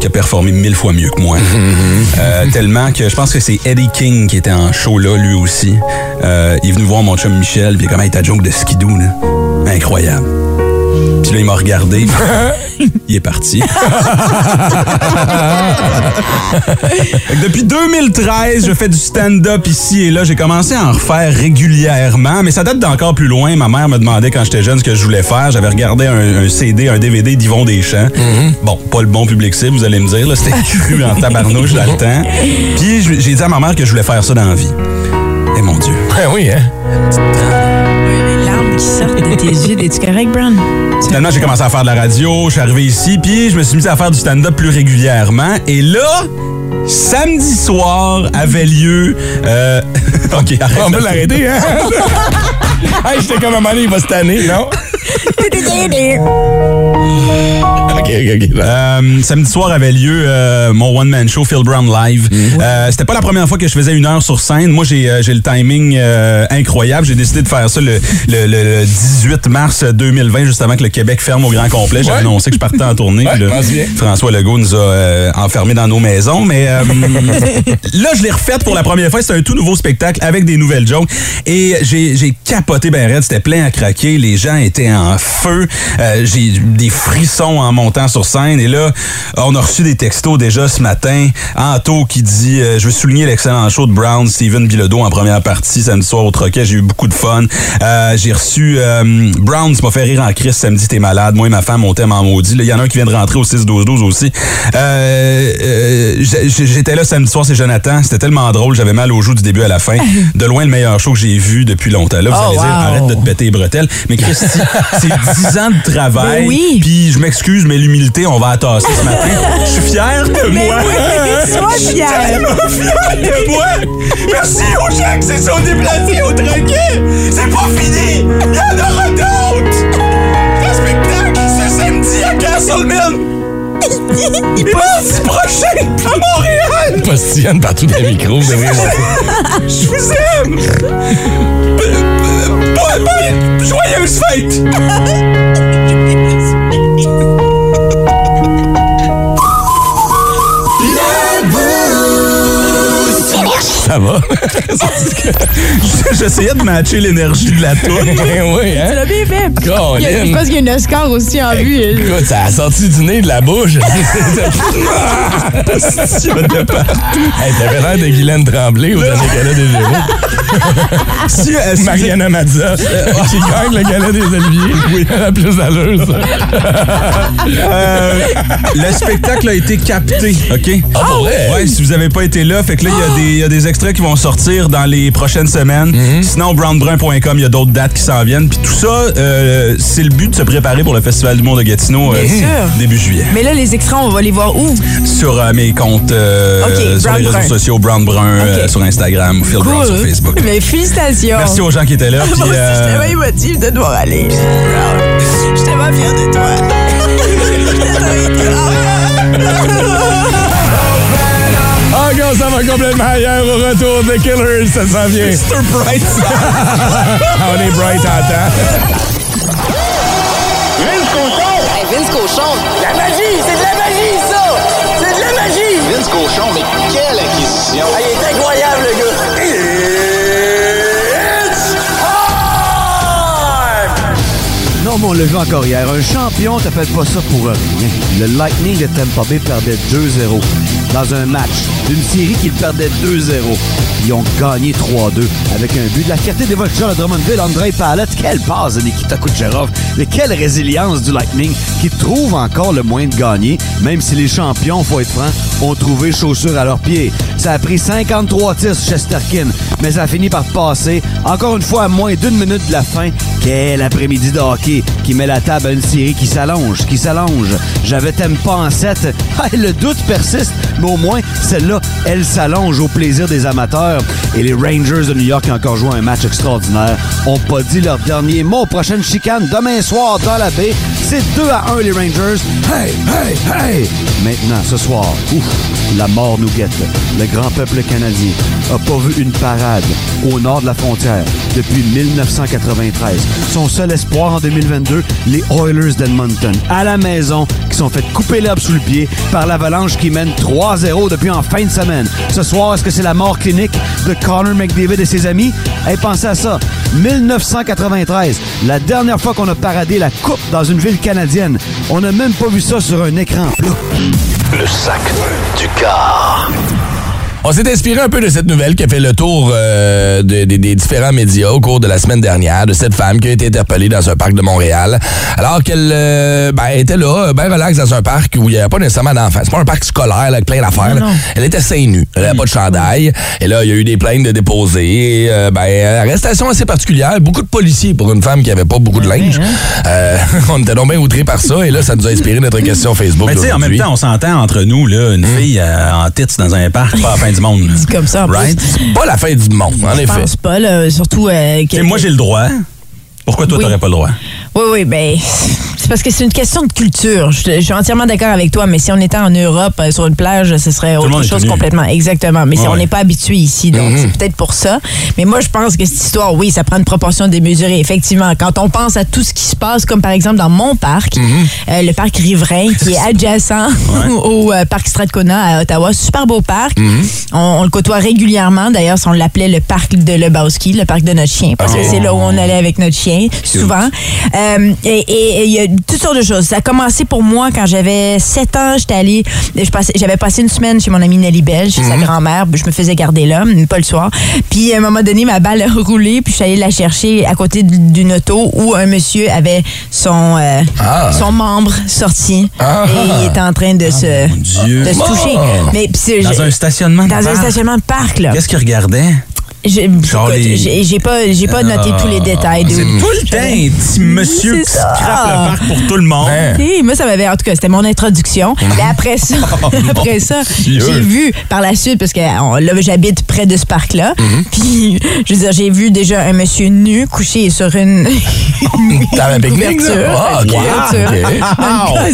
qui a performé mille fois mieux que moi. Euh, je pense que c'est Eddie King qui était en show show-là, lui aussi. Euh, il est venu voir mon chum Michel, puis il est comme, hey, ta joke de skidoo, là, incroyable. Puis là, il m'a regardé, il est parti. Depuis 2013, je fais du stand-up ici et là. J'ai commencé à en refaire régulièrement, mais ça date d'encore plus loin. Ma mère me demandait quand j'étais jeune ce que je voulais faire. J'avais regardé un, un CD, un DVD d'Yvon Deschamps. Bon, pas le bon public cible, vous allez me dire. C'était cru en tabarnouche dans le temps. Puis j'ai dit à ma mère que je voulais faire ça dans la vie. Et mon Dieu. Ben oui, hein? Larmes qui sortent de tes yeux. Es-tu correct, Brown? Finalement, j'ai commencé à faire de la radio, je suis arrivé ici, puis je me suis mis à faire du stand-up plus régulièrement. Et là, samedi soir avait lieu... euh, OK, arrête. On peut l'arrêter, hein? hey, j'étais comme un moment donné, il va se tanner, non? OK, OK, OK. Euh, samedi soir avait lieu euh, mon one-man show Phil Brown Live. Euh, C'était pas la première fois que je faisais une heure sur scène. Moi, j'ai le timing incroyable. J'ai décidé de faire ça le, le- le- le 18 mars 2020, juste avant que le Québec ferme au grand complet. J'ai Ouais. annoncé que je partais en tournée. Ouais, là. François Legault nous a enfermés dans nos maisons. Mais là, je l'ai refait pour la première fois. C'est un tout nouveau spectacle avec des nouvelles jokes. Et j'ai j'ai capoté ben raide. C'était plein à craquer. Les gens étaient en feu. Euh, j'ai des frissons en montant sur scène. Et là, on a reçu des textos déjà ce matin. Anto qui dit euh, Je veux souligner l'excellent show de Brown, Steven Bilodeau en première partie samedi soir au Troquet. J'ai eu beaucoup de fun. Euh, j'ai reçu euh, Brown, tu m'as fait rire en crise samedi, t'es malade. Moi et ma femme, on t'aime en maudit. Il y en a un qui vient de rentrer au 6-12-12 aussi. Euh, J'étais là samedi soir, c'est Jonathan. C'était tellement drôle, j'avais mal aux joues du début à la fin. De loin, le meilleur show que j'ai vu depuis longtemps. Là, vous Oh, allez dire, arrête de te péter les bretelles. Mais Christy, c'est 10 ans de travail. Ben oui. Puis je m'excuse, mais l'humilité, on va attasser ce matin. Je suis fier de Mais moi. oui, sois Je suis fier. tellement fier de moi. Merci aux gens qui se sont déplacés au troquet. C'est pas fini. Il y en aura d'autres. Le spectacle, ce samedi à Castleman. Dimanche prochain à Montréal. Postillonne partout dans les micros. Je vous aime. Bonne, bonne, joyeuse fête. Ça va? J'essayais de matcher l'énergie de la tour. Ben oui, hein? Tu l'as bien fait. Il y a- Je pense qu'il y a une Oscar aussi en vue. Écoute, ça a sorti du nez de la bouche. hey, t'avais l'air de Guylaine Tremblay au dernier gala des Gémeaux. Si, euh, si- Mariana Mazza, qui gagne le gala des Oliviers. Oui. Elle a plus d'allure, ça. Euh, le spectacle a été capté, OK? Ah, vrai? Ouais, si vous avez pas été là, fait que là, il y a des- il y, a des extraits qui vont sortir dans les prochaines semaines. Mhm. Sinon, brownbrun.com, il y a d'autres dates qui s'en viennent. Puis tout ça, euh, c'est le but de se préparer pour le Festival du Monde de Gatineau euh, sûr. début juillet. Mais là, les extraits, on va les voir où? Sur euh, mes comptes, sur les réseaux Brun. sociaux, Brown Brun OK. sur Instagram, Phil Brown sur Facebook. Mais félicitations. Merci aux gens qui étaient là. Moi aussi, je suis tellement émotive de devoir aller. Je suis tellement fière de toi. Gars, ça va complètement ailleurs au retour de Killers, ça s'en vient. Mr. Bright. On est bright en temps. Vince Cochon! Hey, Vince Cochon. La magie! C'est de la magie, ça! C'est de la magie! Vince Cochon, mais quelle acquisition! Ah, il est Non, mais on l'a vu encore hier. Un champion, t'appelles pas ça pour rien. Le Lightning de Tampa Bay perdait 2-0 dans un match d'une série qu'ils perdaient 2-0. Ils ont gagné 3-2 avec un but de la fierté des voltigeurs de Drummondville, André Palette. Quelle passe de Nikita Kucherov. Mais quelle résilience du Lightning qui trouve encore le moyen de gagner, même si les champions, faut être franc, ont trouvé chaussures à leurs pieds. Ça a pris 53 tirs sur Chesterkin, mais ça a fini par passer, encore une fois, à moins d'une minute de la fin. Quel après-midi de hockey qui met la table à une série qui s'allonge, qui s'allonge. J'avais t'aime pas en 7. le doute persiste, mais au moins, celle-là, elle s'allonge au plaisir des amateurs. Et les Rangers de New York ont encore joué un match extraordinaire ont pas dit leur dernier mot. Prochaine chicane demain soir dans la baie. C'est 2 à 1 les Rangers. Hey, hey, hey! Maintenant, ce soir, ouf, la mort nous guette. Le grand peuple canadien a pas vu une parade au nord de la frontière depuis 1993. Son seul espoir en 2022, 2, les Oilers d'Edmonton, à la maison, qui sont fait couper l'herbe sous le pied par l'Avalanche qui mène 3-0 depuis en fin de semaine. Ce soir, est-ce que c'est la mort clinique de Connor McDavid et ses amis? Hey, pensez à ça. 1993, la dernière fois qu'on a paradé la coupe dans une ville canadienne. On n'a même pas vu ça sur un écran. Le sac du car. On s'est inspiré un peu de cette nouvelle qui a fait le tour euh, de- de- des différents médias au cours de la semaine dernière, de cette femme qui a été interpellée dans un parc de Montréal, alors qu'elle euh, ben, était là, bien relax dans un parc où il n'y avait pas nécessairement d'enfants. C'est pas un parc scolaire là, avec plein d'affaires. Elle était seins nue, elle n'avait pas de chandail. Et là, il y a eu des plaintes de déposées. Et, euh, ben, arrestation assez particulière. Beaucoup de policiers pour une femme qui avait pas beaucoup de linge. Euh, on était donc bien outrés par ça. Et là, ça nous a inspiré notre question Facebook. Mais tu sais, en même temps, on s'entend entre nous, là, une fille euh, en tits dans un parc, pas fin du monde. comme ça, en plus. Right? C'est pas la fin du monde, en Je effet. pense pas, là, surtout... euh, moi, j'ai le droit. Pourquoi toi, Oui. t'aurais pas le droit? Oui, oui, ben, parce que c'est une question de culture. Je, je suis entièrement d'accord avec toi, mais si on était en Europe, euh, sur une plage, ce serait le autre est chose connu. complètement. Exactement. Mais si Ouais, on n'est pas habitué ici, donc Mhm. c'est peut-être pour ça. Mais moi, je pense que cette histoire, oui, ça prend une proportion démesurée. Effectivement, quand on pense à tout ce qui se passe, comme par exemple dans mon parc, Mhm. euh, le parc riverain, qui est adjacent au euh, parc Strathcona à Ottawa, super beau parc. Mhm. on, on le côtoie régulièrement. D'ailleurs, on l'appelait le parc de Lebowski, le parc de notre chien, parce que Oh. c'est là où on allait avec notre chien, souvent. Euh, et et- et il y a toutes sortes de choses. Ça a commencé pour moi quand j'avais 7 ans. J'étais allée, j'avais passé une semaine chez mon amie Nelly Bell, chez sa grand-mère. Je me faisais garder là, pas le soir. Puis à un moment donné, ma balle a roulé, puis je suis allée la chercher à côté d'une auto où un monsieur avait son, euh, Ah. son membre sorti Ah. et il était en train de se, Dieu. de se toucher. Mais Dans un stationnement de dans un parc. stationnement de parc, là. Qu'est-ce qu'il regardait? J'ai pas, j'ai pas noté tous les détails. C'est tout le temps un petit monsieur qui scrape le parc pour tout le monde. Hein? Ok, moi, ça m'avait. En tout cas, c'était mon introduction. Et après ça, après ça, j'ai vu par la suite, parce que là, j'habite près de ce parc-là. Puis, je veux dire, j'ai vu déjà un monsieur nu couché sur une. T'avais un pique-nique? Ah.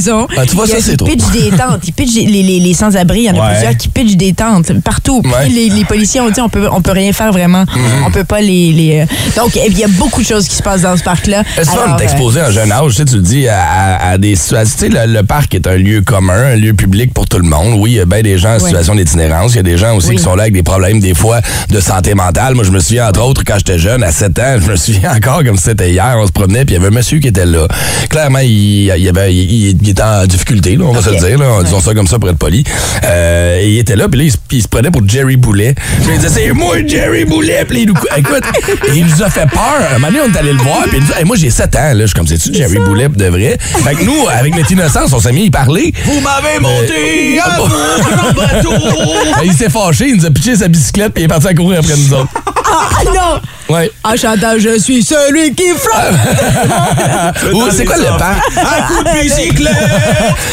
Dans. Ah, tu vois, Il ça, c'est il trop. pitch des tentes. Il pitch les, sans-abri. Il y en a plusieurs qui pitchent des tentes partout. Les policiers ont dit on peut, on peut rien faire vraiment. On peut pas les. les euh, Donc, il y a beaucoup de choses qui se passent dans ce parc-là. Tu euh, exposé à un jeune âge, tu sais, tu le dis, à, des situations. Tu sais, le, le parc est un lieu commun, un lieu public pour tout le monde. Oui, il y a bien des gens en situation d'itinérance. Il y a des gens aussi Oui. qui sont là avec des problèmes, des fois, de santé mentale. Moi, je me souviens, entre autres, quand j'étais jeune, à 7 ans, je me souviens encore comme c'était hier, on se promenait, puis il y avait un monsieur qui était là. Clairement, il, il, avait, il, il était en difficulté, là, on va se le dire, là, disons ça comme ça pour être poli. Euh, il était là, puis là, il, se- prenait pour Jerry Boulet. Puis il disait, c'est moi, Jerry Boulet. Puis il nous, écoute, il nous a fait peur. Un moment donné, on est allé le voir, puis il nous dit, Hey, moi, j'ai 7 ans, là, je suis comme, c'est-tu Jerry Boulet de vrai? Fait que nous, avec notre innocence, on s'est mis à y parler. Vous m'avez monté à mon bateau! il s'est fâché, il nous a pitché sa bicyclette, puis il est parti à courir après nous autres. Ah non! Ouais. En chantant Je suis celui qui frappe! Ou c'est quoi le parc? Un coup de bicyclette!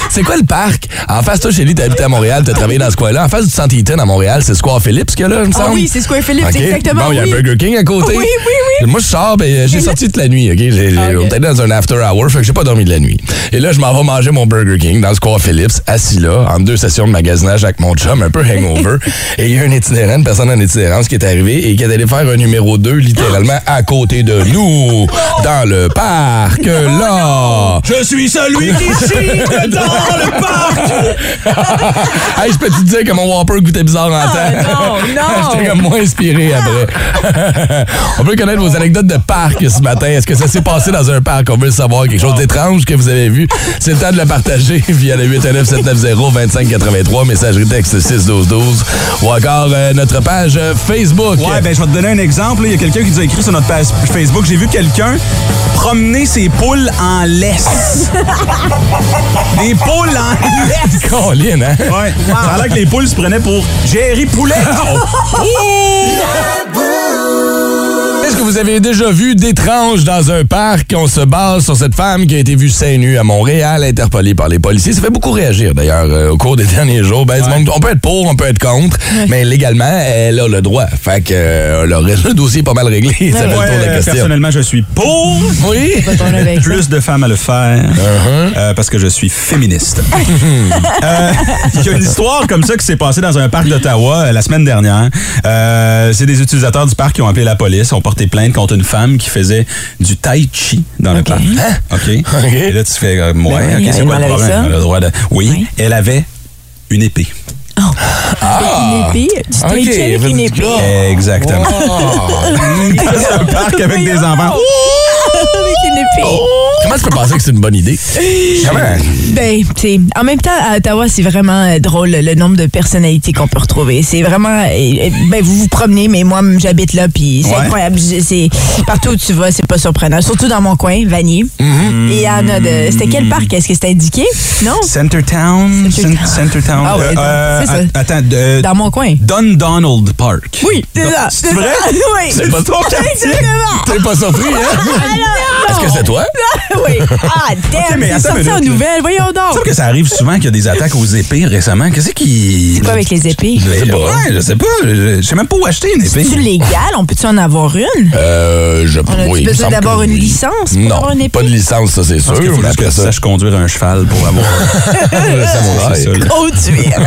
C'est quoi le parc? En face, toi, Chélie, t'as habité à Montréal, t'as travaillé dans ce coin-là. En face du Centre Eaton à Montréal, c'est Square Phillips qu'il y a là, il me Ah semble. oui, c'est Square Phillips, exactement. Bon, il y a oui. Burger King à côté. Oui, oui, oui. Moi, je sors, ben, j'ai sorti toute la nuit, OK? J'ai, Ah. On était dans un after hour, fait que j'ai pas dormi de la nuit. Et là, je m'en vais manger mon Burger King dans le Square Phillips, assis là, en deux sessions de magasinage avec mon chum, un peu hangover. et il y a un itinérant, une personne en itinérance qui est arrivée et qui est allé faire un numéro 2 littéralement à côté de nous, dans le parc, là. Je suis celui qui chie dans le parc! hey, je peux te dire que mon Whopper goûtait bizarre en temps. Ah, non, non. J'étais comme moins inspiré après. On veut connaître vos anecdotes de parc ce matin. Est-ce que ça s'est passé dans un parc? On veut savoir quelque chose d'étrange que vous avez vu. C'est le temps de le partager via le 819-790-2583, messagerie texte 61212 ou encore euh, notre page euh, Facebook. Ouais, ben je vais te donner un exemple. là. Il y a quelqu'un qui nous a écrit sur notre page Facebook. J'ai vu quelqu'un promener ses poules en laisse. Des poules en laisse! Colin, hein? Ouais. Ça a l'air que les poules se prenaient pour Jerry Poulet. Qu'est-ce que vous avez déjà vu d'étrange dans un parc? On se base sur cette femme qui a été vue seins nus à Montréal, interpellée par les policiers. Ça fait beaucoup réagir, d'ailleurs, euh, au cours des derniers jours. Ben, on peut être pour, on peut être contre, mais légalement, elle a le droit. Fait que euh, le, le dossier est pas mal réglé. Ça fait le Ouais, tour de la question. personnellement, je suis pour. Oui. Plus de femmes à le faire euh, parce que je suis féministe. Il y a une histoire comme ça qui s'est passée dans un parc d'Ottawa la semaine dernière. C'est des utilisateurs du parc qui ont appelé la police, ont porté porté plainte contre une femme qui faisait du tai chi dans le parc. OK. Et là, tu fais, euh, ouais, Ben oui, OK, c'est quoi le problème? le droit de... Oui, elle avait une épée. Une épée, du tai chi avec une épée. Exactement. Dans un parc avec des enfants. avec une épée. Comment tu peux penser que c'est une bonne idée? Comment? Ben, tu sais, en même temps, à Ottawa, c'est vraiment euh, drôle le nombre de personnalités qu'on peut retrouver. C'est vraiment, euh, euh, ben, vous vous promenez, mais moi, j'habite là, puis c'est Ouais. incroyable. C'est partout où tu vas, c'est pas surprenant. Surtout dans mon coin, Vanier. Mm-hmm. Et il y en a de. C'était quel parc? Est-ce que c'était indiqué? Non? Centertown? Cent- Centertown. Ah ouais, Euh, c'est ça. att- Attends, de- Dans mon coin. Don Donald Park. Oui, c'est ça. C'est vrai? Oui. C'est pas ton quartier? Exactement. T'es pas surpris, hein? Est-ce que c'est toi? oui. Ah, damn, mais c'est attends sorti en nouvelles. Voyons Tu donc. sais que ça arrive souvent qu'il y a des attaques aux épées récemment. Qu'est-ce qui. C'est quoi avec les épées? Je sais pas. Ouais, je sais pas. Je je sais même pas où acheter une épée. C'est-tu légal? On peut-tu en avoir une? Euh, je On a-tu oui, il besoin d'avoir que une licence pour Non, avoir une épée? pas de licence, ça, c'est sûr. Parce qu'il faut juste que tu saches conduire un cheval pour avoir. le samouraï. C'est ça, là. Conduire.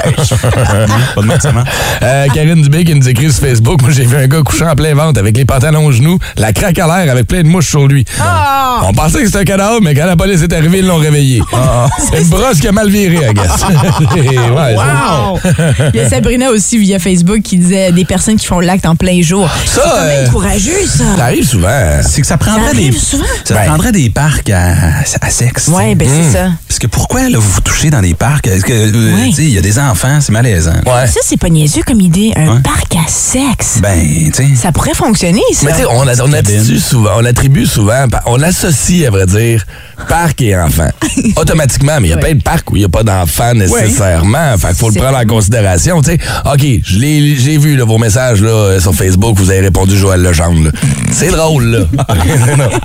Pas de médicaments. Euh, Karine Dubé qui nous écrit sur Facebook. Moi, j'ai vu un gars couchant en plein ventre avec les pantalons aux genoux, la craque à l'air avec plein de mouches sur lui. Ah! On pensait que c'était un cadavre, mais quand la police est arrivée, ils l'ont réveillé. C'est une brosse qui a mal viré, I guess. Ouais, Wow! Il y a Sabrina aussi via Facebook qui disait des personnes qui font l'acte en plein jour. Ça, c'est quand même euh, courageux, ça. Ça arrive souvent. C'est que ça prendrait Ça des. souvent. Ça Ben. prendrait des parcs à, à sexe. Ouais, ben Hmm. c'est ça. Parce que pourquoi là, vous vous touchez dans des parcs? Est-ce que euh, Ouais. tu sais, il y a des enfants, c'est malaisant. Ouais. Ça, c'est pas niaiseux comme idée. Un Ouais. parc à sexe. Ben, tu sais. Ça pourrait fonctionner, ça. Mais tu sais, on, a- on attribue souvent, on attribue souvent, on associe, à vrai dire, parc et enfant. Automatiquement, mais il y a plein de parcs où il n'y a pas d'enfants nécessairement. Fait qu'il faut le prendre en considération. Tu sais, OK, j'ai vu là, vos messages là, euh, sur Facebook, vous avez répondu Joël Legendre. C'est drôle, là.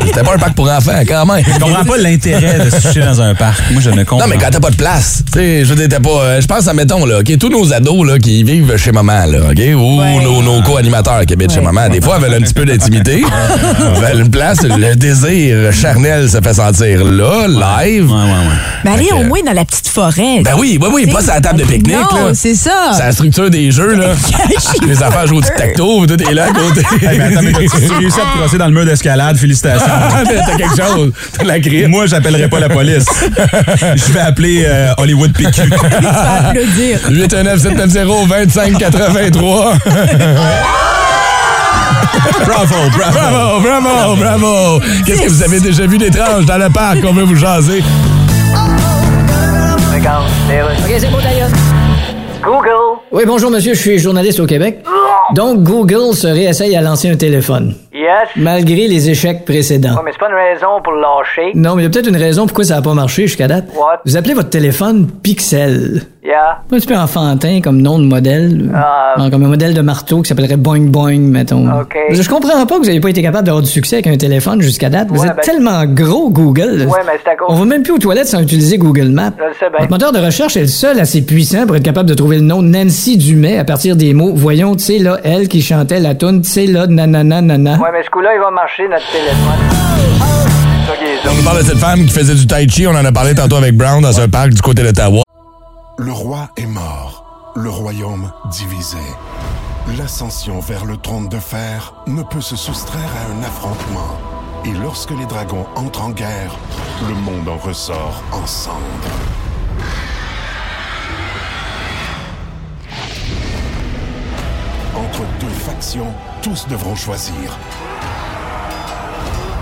C'était pas un parc pour enfants, quand même. Je comprends pas l'intérêt de se toucher dans un parc. Moi, je ne comprends Non, mais quand t'as pas de place, tu sais, je veux dire, t'as pas. euh, je pense à, mettons, là, OK, tous nos ados, là, qui vivent chez maman, là, OK, ou Ouais. nos, nos co-animateurs qui habitent chez maman, des fois, veulent un petit peu d'intimité, veulent une place, le désir charnel se fait fait sentir là, live. Ouais. Mais allez au moins dans la petite forêt. Ben oui, oui, oui, pas sur la table de pique-nique. Non, c'est ça. C'est la structure des jeux, là. Les affaires jouent au tic tac tout est là à côté. Tu réussis à te crosser dans le mur d'escalade, félicitations. Ah, t'as quelque chose, t'as la grippe. Moi, j'appellerai pas la police. Je vais appeler euh, Hollywood PQ. 819-790-2583 bravo, bravo. Bravo, bravo, bravo. Qu'est-ce que vous avez déjà vu d'étrange dans le parc? On veut vous jaser. Regarde, OK, c'est bon, d'ailleurs. Google. Oui, bonjour, monsieur, je suis journaliste au Québec. Donc, Google se réessaye à lancer un téléphone, Malgré les échecs précédents. Ouais, mais c'est pas une raison pour lâcher. Non, mais il y a peut-être une raison pourquoi ça n'a pas marché jusqu'à date. What? Vous appelez votre téléphone Pixel. Yeah. Un petit peu enfantin comme nom de modèle. Non, comme un modèle de marteau qui s'appellerait Boing Boing, mettons. OK. Je comprends pas que vous n'ayez pas été capable d'avoir du succès avec un téléphone jusqu'à date. Vous Ouais, êtes ben- tellement gros, Google. Ouais, mais c'est à cause- On va même plus aux toilettes sans utiliser Google Maps. Je le sais bien. Votre moteur de recherche est le seul assez puissant pour être capable de trouver le nom Nancy Dumais à partir des mots Voyons, tu sais, là, elle qui chantait la toune, tu sais, là, nanana, nanana. Ouais, mais ce coup-là, il va marcher, notre téléphone. On parle de cette femme qui faisait du tai chi. On en a parlé tantôt avec Brown dans un parc du côté d'Ottawa. Le roi est mort, le royaume divisé. L'ascension vers le trône de fer ne peut se soustraire à un affrontement. Et lorsque les dragons entrent en guerre, le monde en ressort en cendres. Entre deux factions, tous devront choisir.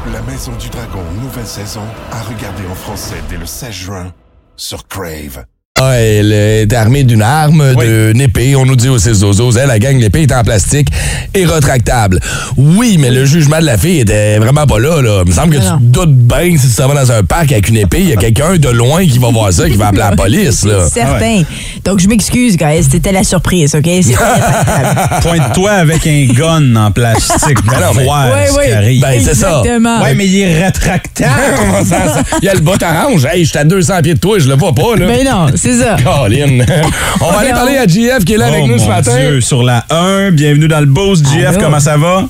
La Maison du Dragon, nouvelle saison, à regarder en français dès le 16 juin sur Crave. Ah, Elle est armée d'une arme, d'une épée. On nous dit au 6 zozos, elle, la gang, l'épée est en plastique et retractable. Oui, mais le jugement de la fille était vraiment pas là. là. Il me semble que Non. tu te doutes bien que si tu vas dans un parc avec une épée, il y a quelqu'un de loin qui va voir ça, qui va appeler la police. Là. C'est certain. Donc, je m'excuse, guys. C'était la surprise, OK? Pointe-toi avec un gun en plastique. Ben non, mais- voir ce qui arrive. Ben, c'est ça. Exactement. Ouais, mais il est rétractable. Comment ça, ça? Il y a le bot orange. Hey, je suis à 200 pieds de toi, je le vois pas. Là. Ben non, c'est ça. Colin. On va aller parler à JF qui est là avec oh, nous ce mon matin. Dieu, sur la 1, bienvenue dans le boost. JF, Allô? comment ça va?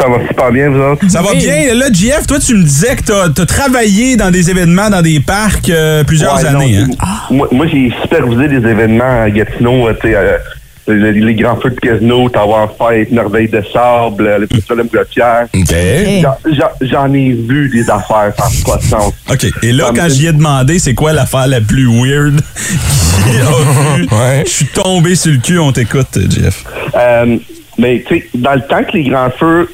Ça va super bien, vous autres? Ça va Oui. bien. Là, JF, toi, tu me disais que t'as as travaillé dans des événements, dans des parcs euh, plusieurs Ouais, années. non, hein? Moi, moi j'ai supervisé des événements à Gatineau, euh, tu sais, euh, les, les grands feux de casino, Tower Fight, Merveille de Sable, le Pétrolem Gautière. J'en- j'en- J'en ai vu des affaires sans pas de sens. OK. Et là, quand j'y ai demandé c'est quoi l'affaire la plus weird qu'il a je suis tombé sur le cul. On t'écoute, Jeff. Euh, mais tu sais, dans le temps que les grands feux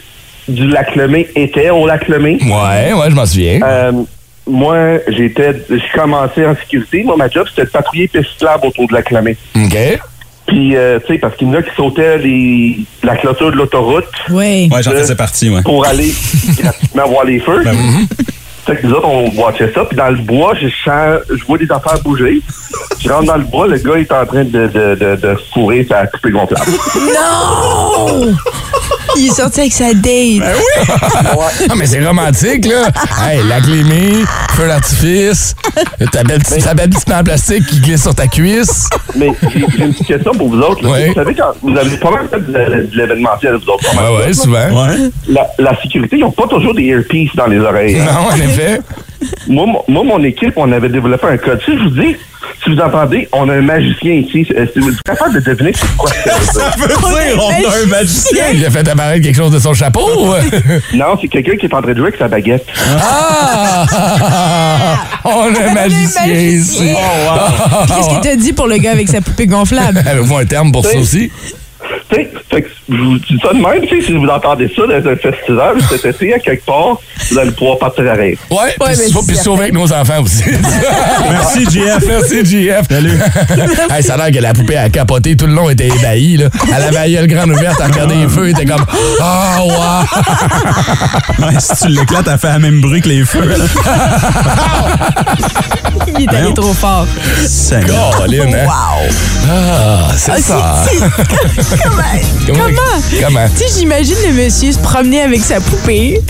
du lac Lemay étaient au lac Lemay. Ouais, ouais, je m'en souviens. Euh, moi, j'étais, j'ai commencé en sécurité. Moi, ma job, c'était de patrouiller piste cyclable autour de lac Lemay. OK. Puis, euh, tu sais, parce qu'il y en a qui sautaient les, la clôture de l'autoroute. Oui. Ouais, j'en faisais partie, ouais. Pour aller gratuitement voir les feux. Fait que nous autres, on watchait ça. Puis dans le bois, je, sens- je vois des affaires bouger. Je rentre dans le bois, le gars est en train de, de, de, de fourrer sa poupée gonflable. Non! Il est sorti avec sa date. Ben oui! Ah, mais c'est romantique, là. Hey, la clémée, feu d'artifice, ta belle, petite- ta belle petite main en plastique qui glisse sur ta cuisse. Mais j'ai j'ai une petite question pour vous autres. là. Ouais. Vous savez, quand vous avez pas mal fait de, de- de l'événementiel, vous autres. pas mal Ouais, ouais, souvent. la sécurité, ils n'ont pas toujours des earpieces dans les oreilles. hein? Non, en effet. Moi, mon- moi, mon équipe, on avait développé un code. Si je vous dis, si vous entendez, on a un magicien ici. Est-ce que vous êtes capable de deviner c'est quoi que ça veut dire, on a un magicien. Il a fait apparaître quelque chose de son chapeau. Non, c'est quelqu'un qui est en train de jouer avec sa baguette. Ah! On a un magicien ici. Qu'est-ce qu'il t'a dit pour le gars avec sa poupée gonflable? Avez-vous un terme pour ça aussi? Tu sais, fait que je vous dis ça de même, si vous entendez ça dans un festival cet été, à quelque part, vous allez pouvoir partir à rire. Ouais, puis mais faut- c'est puis sauver avec nos enfants aussi. Merci, JF. Merci, JF. Salut. hey, ça a l'air que la poupée a capoté tout le long, elle était ébahie. Là. Elle avait la gueule grande ouverte, elle regardait les feux, elle était comme Ah, ouais! Ouais, si tu l'éclates, elle fait le même bruit que les feux. Il est allé trop fort. Caroline, hein? Wow! Ah, c'est Ah, ça. Comment? Comment? Comment? Tu sais, j'imagine le monsieur se promener avec sa poupée,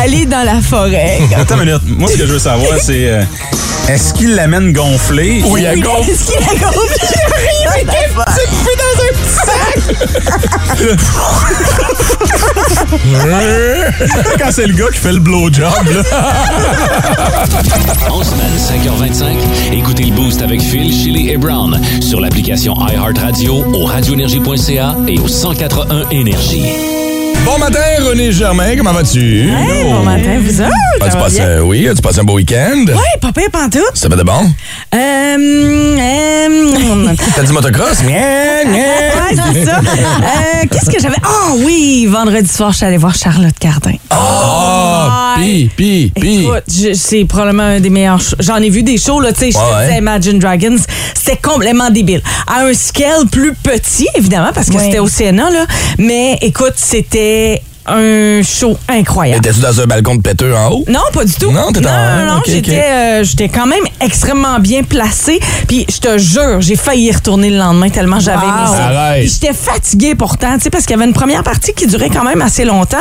aller dans la forêt. Attends une minute. Moi, ce que je veux savoir, c'est euh, est-ce qu'il l'amène gonflée? Oui, elle gonfle. Est-ce qu'il a gonflé? Quand c'est le gars qui fait le blowjob, là. En semaine, 5h25, écoutez le Boost avec Phil, Chili et Brown sur l'application iHeartRadio, au radioénergie.ca et au 1041 Énergie. Bon matin, René Germain, comment vas-tu? Hey, bon matin, vous autres? Ça va passé, bien? un- oui, as-tu passé un beau week-end? Ouais, pas pire pantoute. Ça fait de bon? Euh, euh, T'as du motocross? Ouais, c'est ça. Euh, Qu'est-ce que j'avais? Ah oui, vendredi soir, je suis allée voir Charlotte Cardin. Ah, pis, pis, pis. Écoute, c'est probablement un des meilleurs shows. J'en ai vu des shows, là, tu sais, Ouais, Imagine Dragons. C'était complètement débile. À un scale plus petit, évidemment, parce que Ouais. c'était au Sénat, là. Mais écoute, c'était un show incroyable. Étais-tu dans un balcon de péteux en haut? Non, pas du tout. Non, t'étais non, en- non, non, euh, j'étais quand même extrêmement bien placée. Puis je te jure, j'ai failli y retourner le lendemain tellement j'avais Wow. aimé ça. J'étais fatiguée pourtant, tu sais, parce qu'il y avait une première partie qui durait quand même assez longtemps.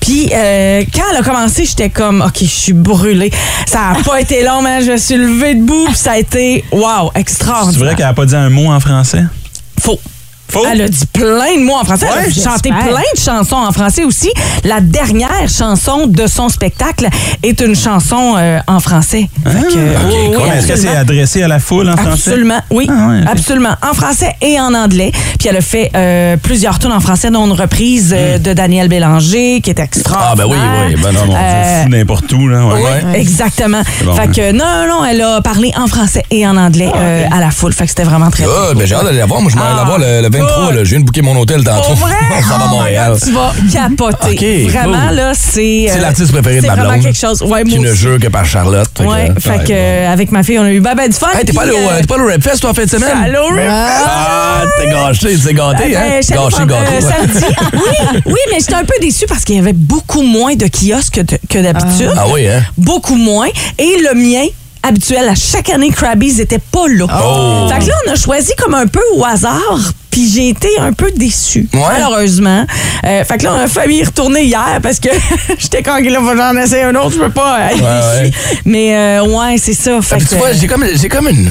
Puis euh, quand elle a commencé, j'étais comme, ok, je suis brûlée. Ça a pas été long, mais je me suis levée debout. Puis ça a été, wow, C'est extraordinaire. vrai qu'elle a pas dit un mot en français? Faux. Faux? Elle a dit plein de mots en français. Ouais, elle a chanté plein de chansons en français aussi. La dernière chanson de son spectacle est une chanson euh, en français. Fait que, OK, oui, oui, cool. Est-ce que c'est absolument. adressé à la foule en français? Absolument, oui, Ah ouais, absolument. En français et en anglais. Puis elle a fait euh, plusieurs tunes en français, dont une reprise euh, de Daniel Bélanger, qui est extraordinaire. Ah, ben oui, oui. Ben non, non. Euh, n'importe où, là. Ouais. Ouais. Exactement. bon, fait hein. que non, non, elle a parlé en français et en anglais euh, à la foule. Fait que c'était vraiment très Ah, ben j'ai hâte d'aller la voir. Moi, je m'en vais la Ah, voir le, le 23. cool. là. Je viens de booker mon hôtel tantôt. Vrai? On s'en va à Oh Montréal. Tu vas capoter. Vraiment, cool. là, c'est. C'est euh, l'artiste préféré de ma blonde. vraiment quelque chose. Ouais, Qui ne jure que par Charlotte. Ouais, fait que, euh, avec ma fille, on a eu ben, ben du fun. Hey, t'es pas euh, euh, pas au Rap Fest, toi, en fin de semaine? allé au Rap Ah, t'es gâché, t'es gâté, hein? Ben, allée Gâché, gâté. euh, samedi. oui, oui, mais j'étais un peu déçue parce qu'il y avait beaucoup moins de kiosques que, de- que d'habitude. Ah oui, hein? Beaucoup moins. Et le mien, habituel, à chaque année, Krabby's était pas là. Oh. Fait que là, on a choisi comme un peu au hasard. Puis j'ai été un peu déçue, Ouais. malheureusement. Euh, fait que là, on a failli y retourner hier parce que j'étais quand là, faut j'en essaie un autre, je peux pas être Ouais, ici. Mais euh, ouais, c'est ça. Ah, Fait que, tu vois, j'ai comme, j'ai comme une.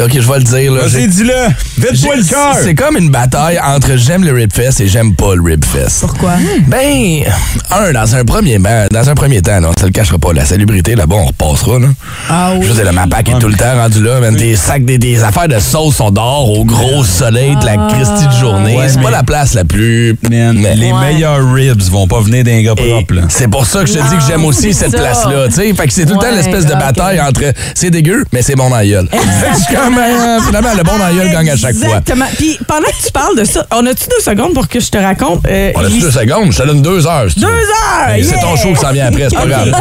Ok, je vais le dire, là. Vas-y, J'ai- dis-le. Vite-toi le cœur. C'est comme une bataille entre j'aime le Rib Fest et j'aime pas le Rib Fest. Pourquoi? Ben, un, dans un premier, ben, dans un premier temps, là, on se le cachera pas, la salubrité, là-bas, on repassera, là. Ah Je veux dire, le MAPAC est tout le temps rendu là. Des sacs, des, des affaires de sauce sont dehors au gros soleil, toute la Christie de journée. Ouais, c'est pas la place la plus. Man, Mais- les Ouais. meilleurs ribs vont pas venir d'un gars propre. C'est pour ça que je te dis que j'aime aussi cette place-là. tu sais. Fait que c'est tout le temps l'espèce de bataille entre c'est dégueu, mais c'est bon dans la gueule. C'est comme, euh, finalement, le bon dans la gueule gagne à chaque fois. Exactement. Puis pendant que tu parles de ça, on a-tu deux secondes pour que je te raconte? euh, On a l'his- deux secondes, je te donne deux heures. si Deux heures! C'est ton show qui s'en vient après, c'est pas grave.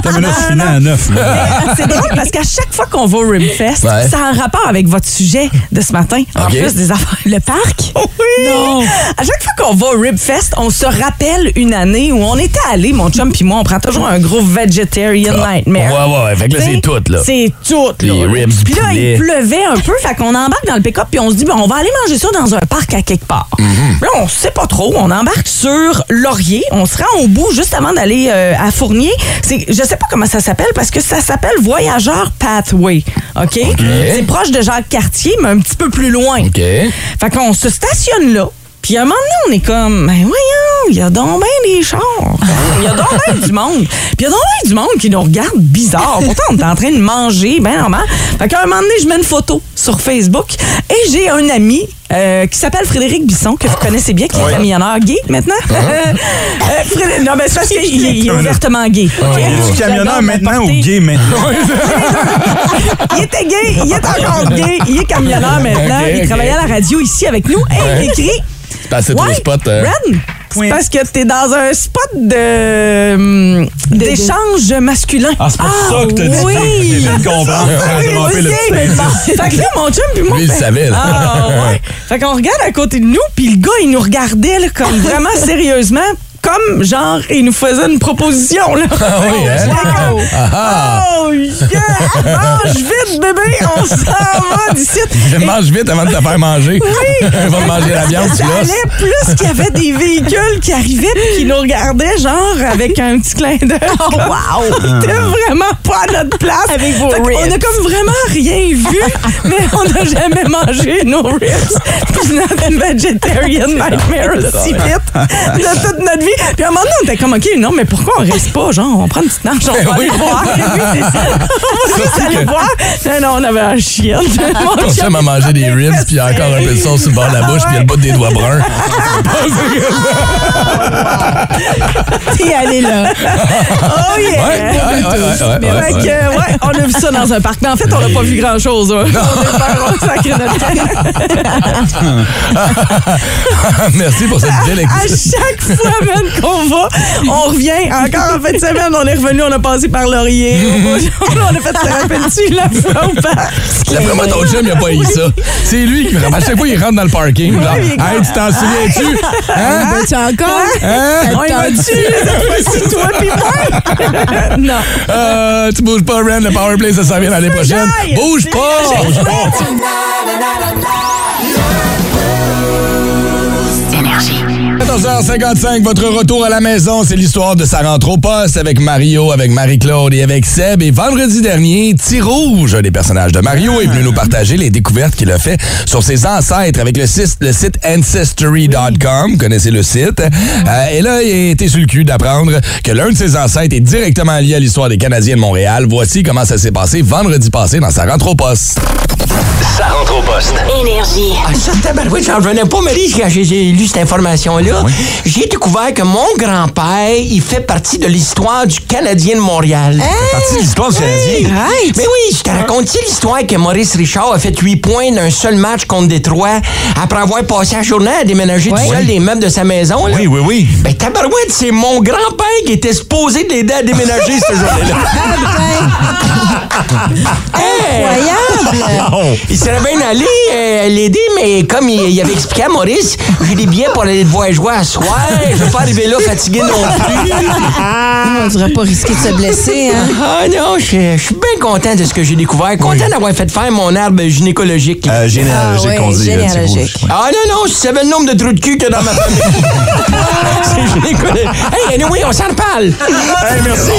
À neuf. C'est drôle parce qu'à chaque fois qu'on va au Rimfest, Ouais. ça a un rapport avec votre sujet de ce matin. En plus des affaires. Le parc? Oui! Non! À chaque fois qu'on va au Ribfest, on se rappelle une année où on était allé, mon chum puis moi, on prend toujours un gros vegetarian nightmare. Ah. Ouais, ouais, ouais. Fait que là, T'sais, c'est tout, là. C'est tout, Les là. ribs du Puis là, poulet. il pleuvait un peu, fait qu'on embarque dans le pick-up puis on se dit, ben, on va aller manger ça dans un parc à quelque part. Mm-hmm. Là, on sait pas trop. On embarque sur Laurier. On se rend au bout juste avant d'aller euh, à Fournier. C'est, je sais pas comment ça s'appelle parce que ça s'appelle Voyageur Pathway. OK? C'est proche de Jacques Cartier, mais un petit peu plus loin. OK. Fait qu'on se stationne là. Puis à un moment donné, on est comme, ben voyons, il y a donc bien des chars. Il y a donc bien du monde. Puis il y a donc bien du monde qui nous regarde bizarre. Pourtant, on est en train de manger, ben normal. Fait qu'à un moment donné, je mets une photo sur Facebook et j'ai un ami euh, qui s'appelle Frédéric Bisson, que vous connaissez bien, qui est camionneur gay maintenant. Euh, Frédéric- non, mais c'est parce qu'il est- il est ouvertement gay. OK? Es-tu camionneur maintenant ou gay maintenant? il était gay, il est encore gay, il est camionneur maintenant, il travaillait à la radio ici avec nous et il écrit Assez trop spot. euh, Ren, c'est parce que t'es dans un spot de hum, d'échange masculin. Ah, c'est pour ça que t'as dit oui. Je indice. Fait que là, mon chum puis moi... Lui, il fait- savait, là. Ah, ouais. Fait qu'on regarde à côté de nous, puis le gars, il nous regardait là, comme vraiment sérieusement, comme genre, il nous faisait une proposition. Là. Ah oui, hein? Wow. Ah ah. Oh, yeah! Mange vite, bébé! On s'en va d'ici! Je mange vite avant de te faire manger. Oui! Va me manger la viande, tu allait plus qu'il y avait des véhicules qui arrivaient puis qui nous regardaient, genre, avec un petit clin d'œil. Oh, wow! On était vraiment pas à notre place. Avec vos On a comme vraiment rien vu, mais on n'a jamais mangé nos ribs. Puis notre vegetarian nightmare aussi vite de toute notre vie. Puis à un moment donné, on était comme, OK, non, mais pourquoi on reste pas? Genre, on prend une petite marche, on va aller voir. Oui. On va juste aller voir. Non, non, on avait un chien. Mon Ton chum, chum a mangé des ribs, puis encore un peu de sauce sur le bord de la bouche, puis il y a le bout des doigts bruns. T'es allé là. Oh yeah! Ouais, ouais, ouais, ouais, Mais ouais, fait ouais. que, ouais, on a vu ça dans un parc. Mais en fait, on n'a pas vu grand-chose. hein. Merci pour cette belle À chaque fois même qu'on va, on revient. Encore en fin de semaine, on est revenu, on a passé par Laurier. On a fait, te rappelles-tu, la fois au parc? D'après moi, ton chum, il a pas eu ça. C'est lui qui, à chaque fois, il rentre dans le parking. Genre, il est comme- hey, tu t'en souviens-tu? Hein? Ben, tu encore? Hein? On y va-tu, cette fois-ci, toi pis moi? non. Euh, tu bouges pas, Ren, le powerplay, ça s'en vient l'année prochaine. j'aille. Bouge pas! Bouge pas! 14h55, votre retour à la maison, c'est l'histoire de sa rentre au poste avec Mario, avec Marie-Claude et avec Seb. Et vendredi dernier, T Rouge, un des personnages de Mario, est venu nous partager les découvertes qu'il a fait sur ses ancêtres avec le site, le site Ancestry.com. Connaissez le site. Euh, et là, il a été sur le cul d'apprendre que l'un de ses ancêtres est directement lié à l'histoire des Canadiens de Montréal. Voici comment ça s'est passé vendredi passé dans sa rentre au poste. Ça rentre au poste. Énergie. Ah, ça, tabarouette, j'en revenais pas, Marie, quand j'ai j'ai lu cette information-là. J'ai découvert que mon grand-père, il fait partie de l'histoire du Canadien de Montréal. C'est parti de l'histoire du Canadien. Mais oui, je te raconte l'histoire que Maurice Richard a fait 8 points d'un seul match contre Détroit après avoir passé la journée à déménager tout seul les meubles de sa maison. là. Oui, oui, oui. Ben, tabarouette, c'est mon grand-père qui était supposé de l'aider à déménager cette journée-là. Incroyable! Il serait bien allé euh, l'aider, mais comme il, il avait expliqué à Maurice, j'ai des billets pour aller te voir jouer à soir. Je vais pas arriver là fatigué non plus. On dirait pas risquer de se blesser, hein? Ah non, je suis bien content de ce que j'ai découvert. Content d'avoir fait faire mon arbre gynécologique. Euh, généalogique, Ah oui, on dit. généalogique. Ah non, non, je savais le nombre de trous de cul que dans ma famille. C'est gynécologique. Hey, anyway, on s'en reparle. Hey, merci.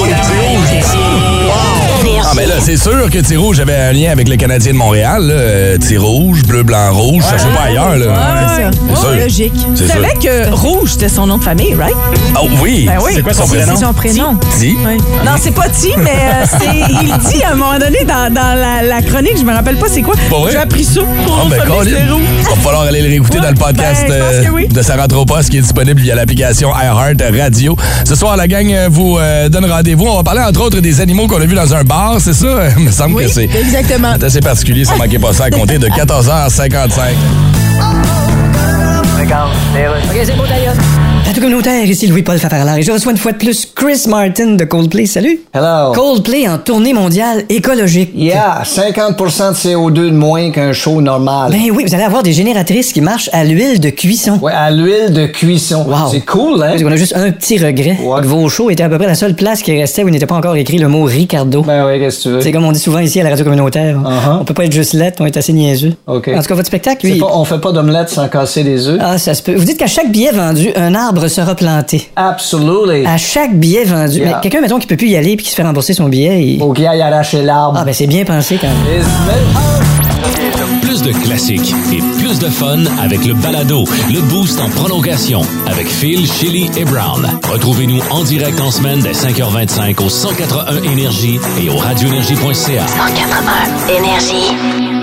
Ah, mais là, c'est sûr que Tir Rouge avait un lien avec le Canadien de Montréal. Là. Euh, Tir Rouge, bleu, blanc, rouge. Je cherchais pas ailleurs. Là. Ouais, C'est sûr. logique. C'est Tu sûr. savais que Rouge, c'était son nom de famille, right? Oh oui. Ben oui. C'est quoi son prénom? C'est son prénom. Ti. Oui. Non, c'est pas Ti, mais euh, c'est, il dit à un moment donné dans, dans la, la chronique, je me rappelle pas c'est quoi. Pas vrai? J'ai appris ça. Ah, Son ben, Colin, va falloir aller le réécouter dans le podcast ben, je pense euh, que oui. de Sarah Tropos qui est disponible via l'application iHeart Radio. Ce soir, la gang euh, vous euh, donne rendez-vous. On va parler entre autres des animaux qu'on a vus dans un bar, c'est ça? Il me semble Oui, que c'est exactement. c'est assez particulier, ça manquait pas ça à compter de 14h55. OK, c'est bon, d'ailleurs. Radio communautaire, ici Louis-Paul Fafarlard et je reçois une fois de plus Chris Martin de Coldplay. Salut. Hello. Coldplay en tournée mondiale écologique. Yeah, 50% de CO2 de moins qu'un show normal. Ben oui, vous allez avoir des génératrices qui marchent à l'huile de cuisson. Ouais, à l'huile de cuisson. Wow. C'est cool, hein? On a juste un petit regret. Vos shows étaient à peu près la seule place qui restait où il n'était pas encore écrit le mot Ricardo. Ben oui, qu'est-ce que tu veux? C'est comme on dit souvent ici à la radio communautaire. Uh-huh. On peut pas être juste lettre, on est assez niaiseux. OK. En tout cas, votre spectacle, lui. pas- on fait pas d'omelette sans casser des œufs? Ah, ça se peut. Vous dites qu'à chaque billet vendu, un arbre sera planté. Absolutely. À chaque billet vendu. Yeah. Mais quelqu'un, mettons, qui peut plus y aller puis qui se fait rembourser son billet, il... Faut qu'il aille arracher l'arbre. Ah, ben c'est bien pensé quand même. Plus de classiques et plus de fun avec le balado, le boost en prolongation avec Phil, Chili et Brown. Retrouvez-nous en direct en semaine dès 5h25 au 181 Énergie et au radioénergie.ca. 181 Énergie.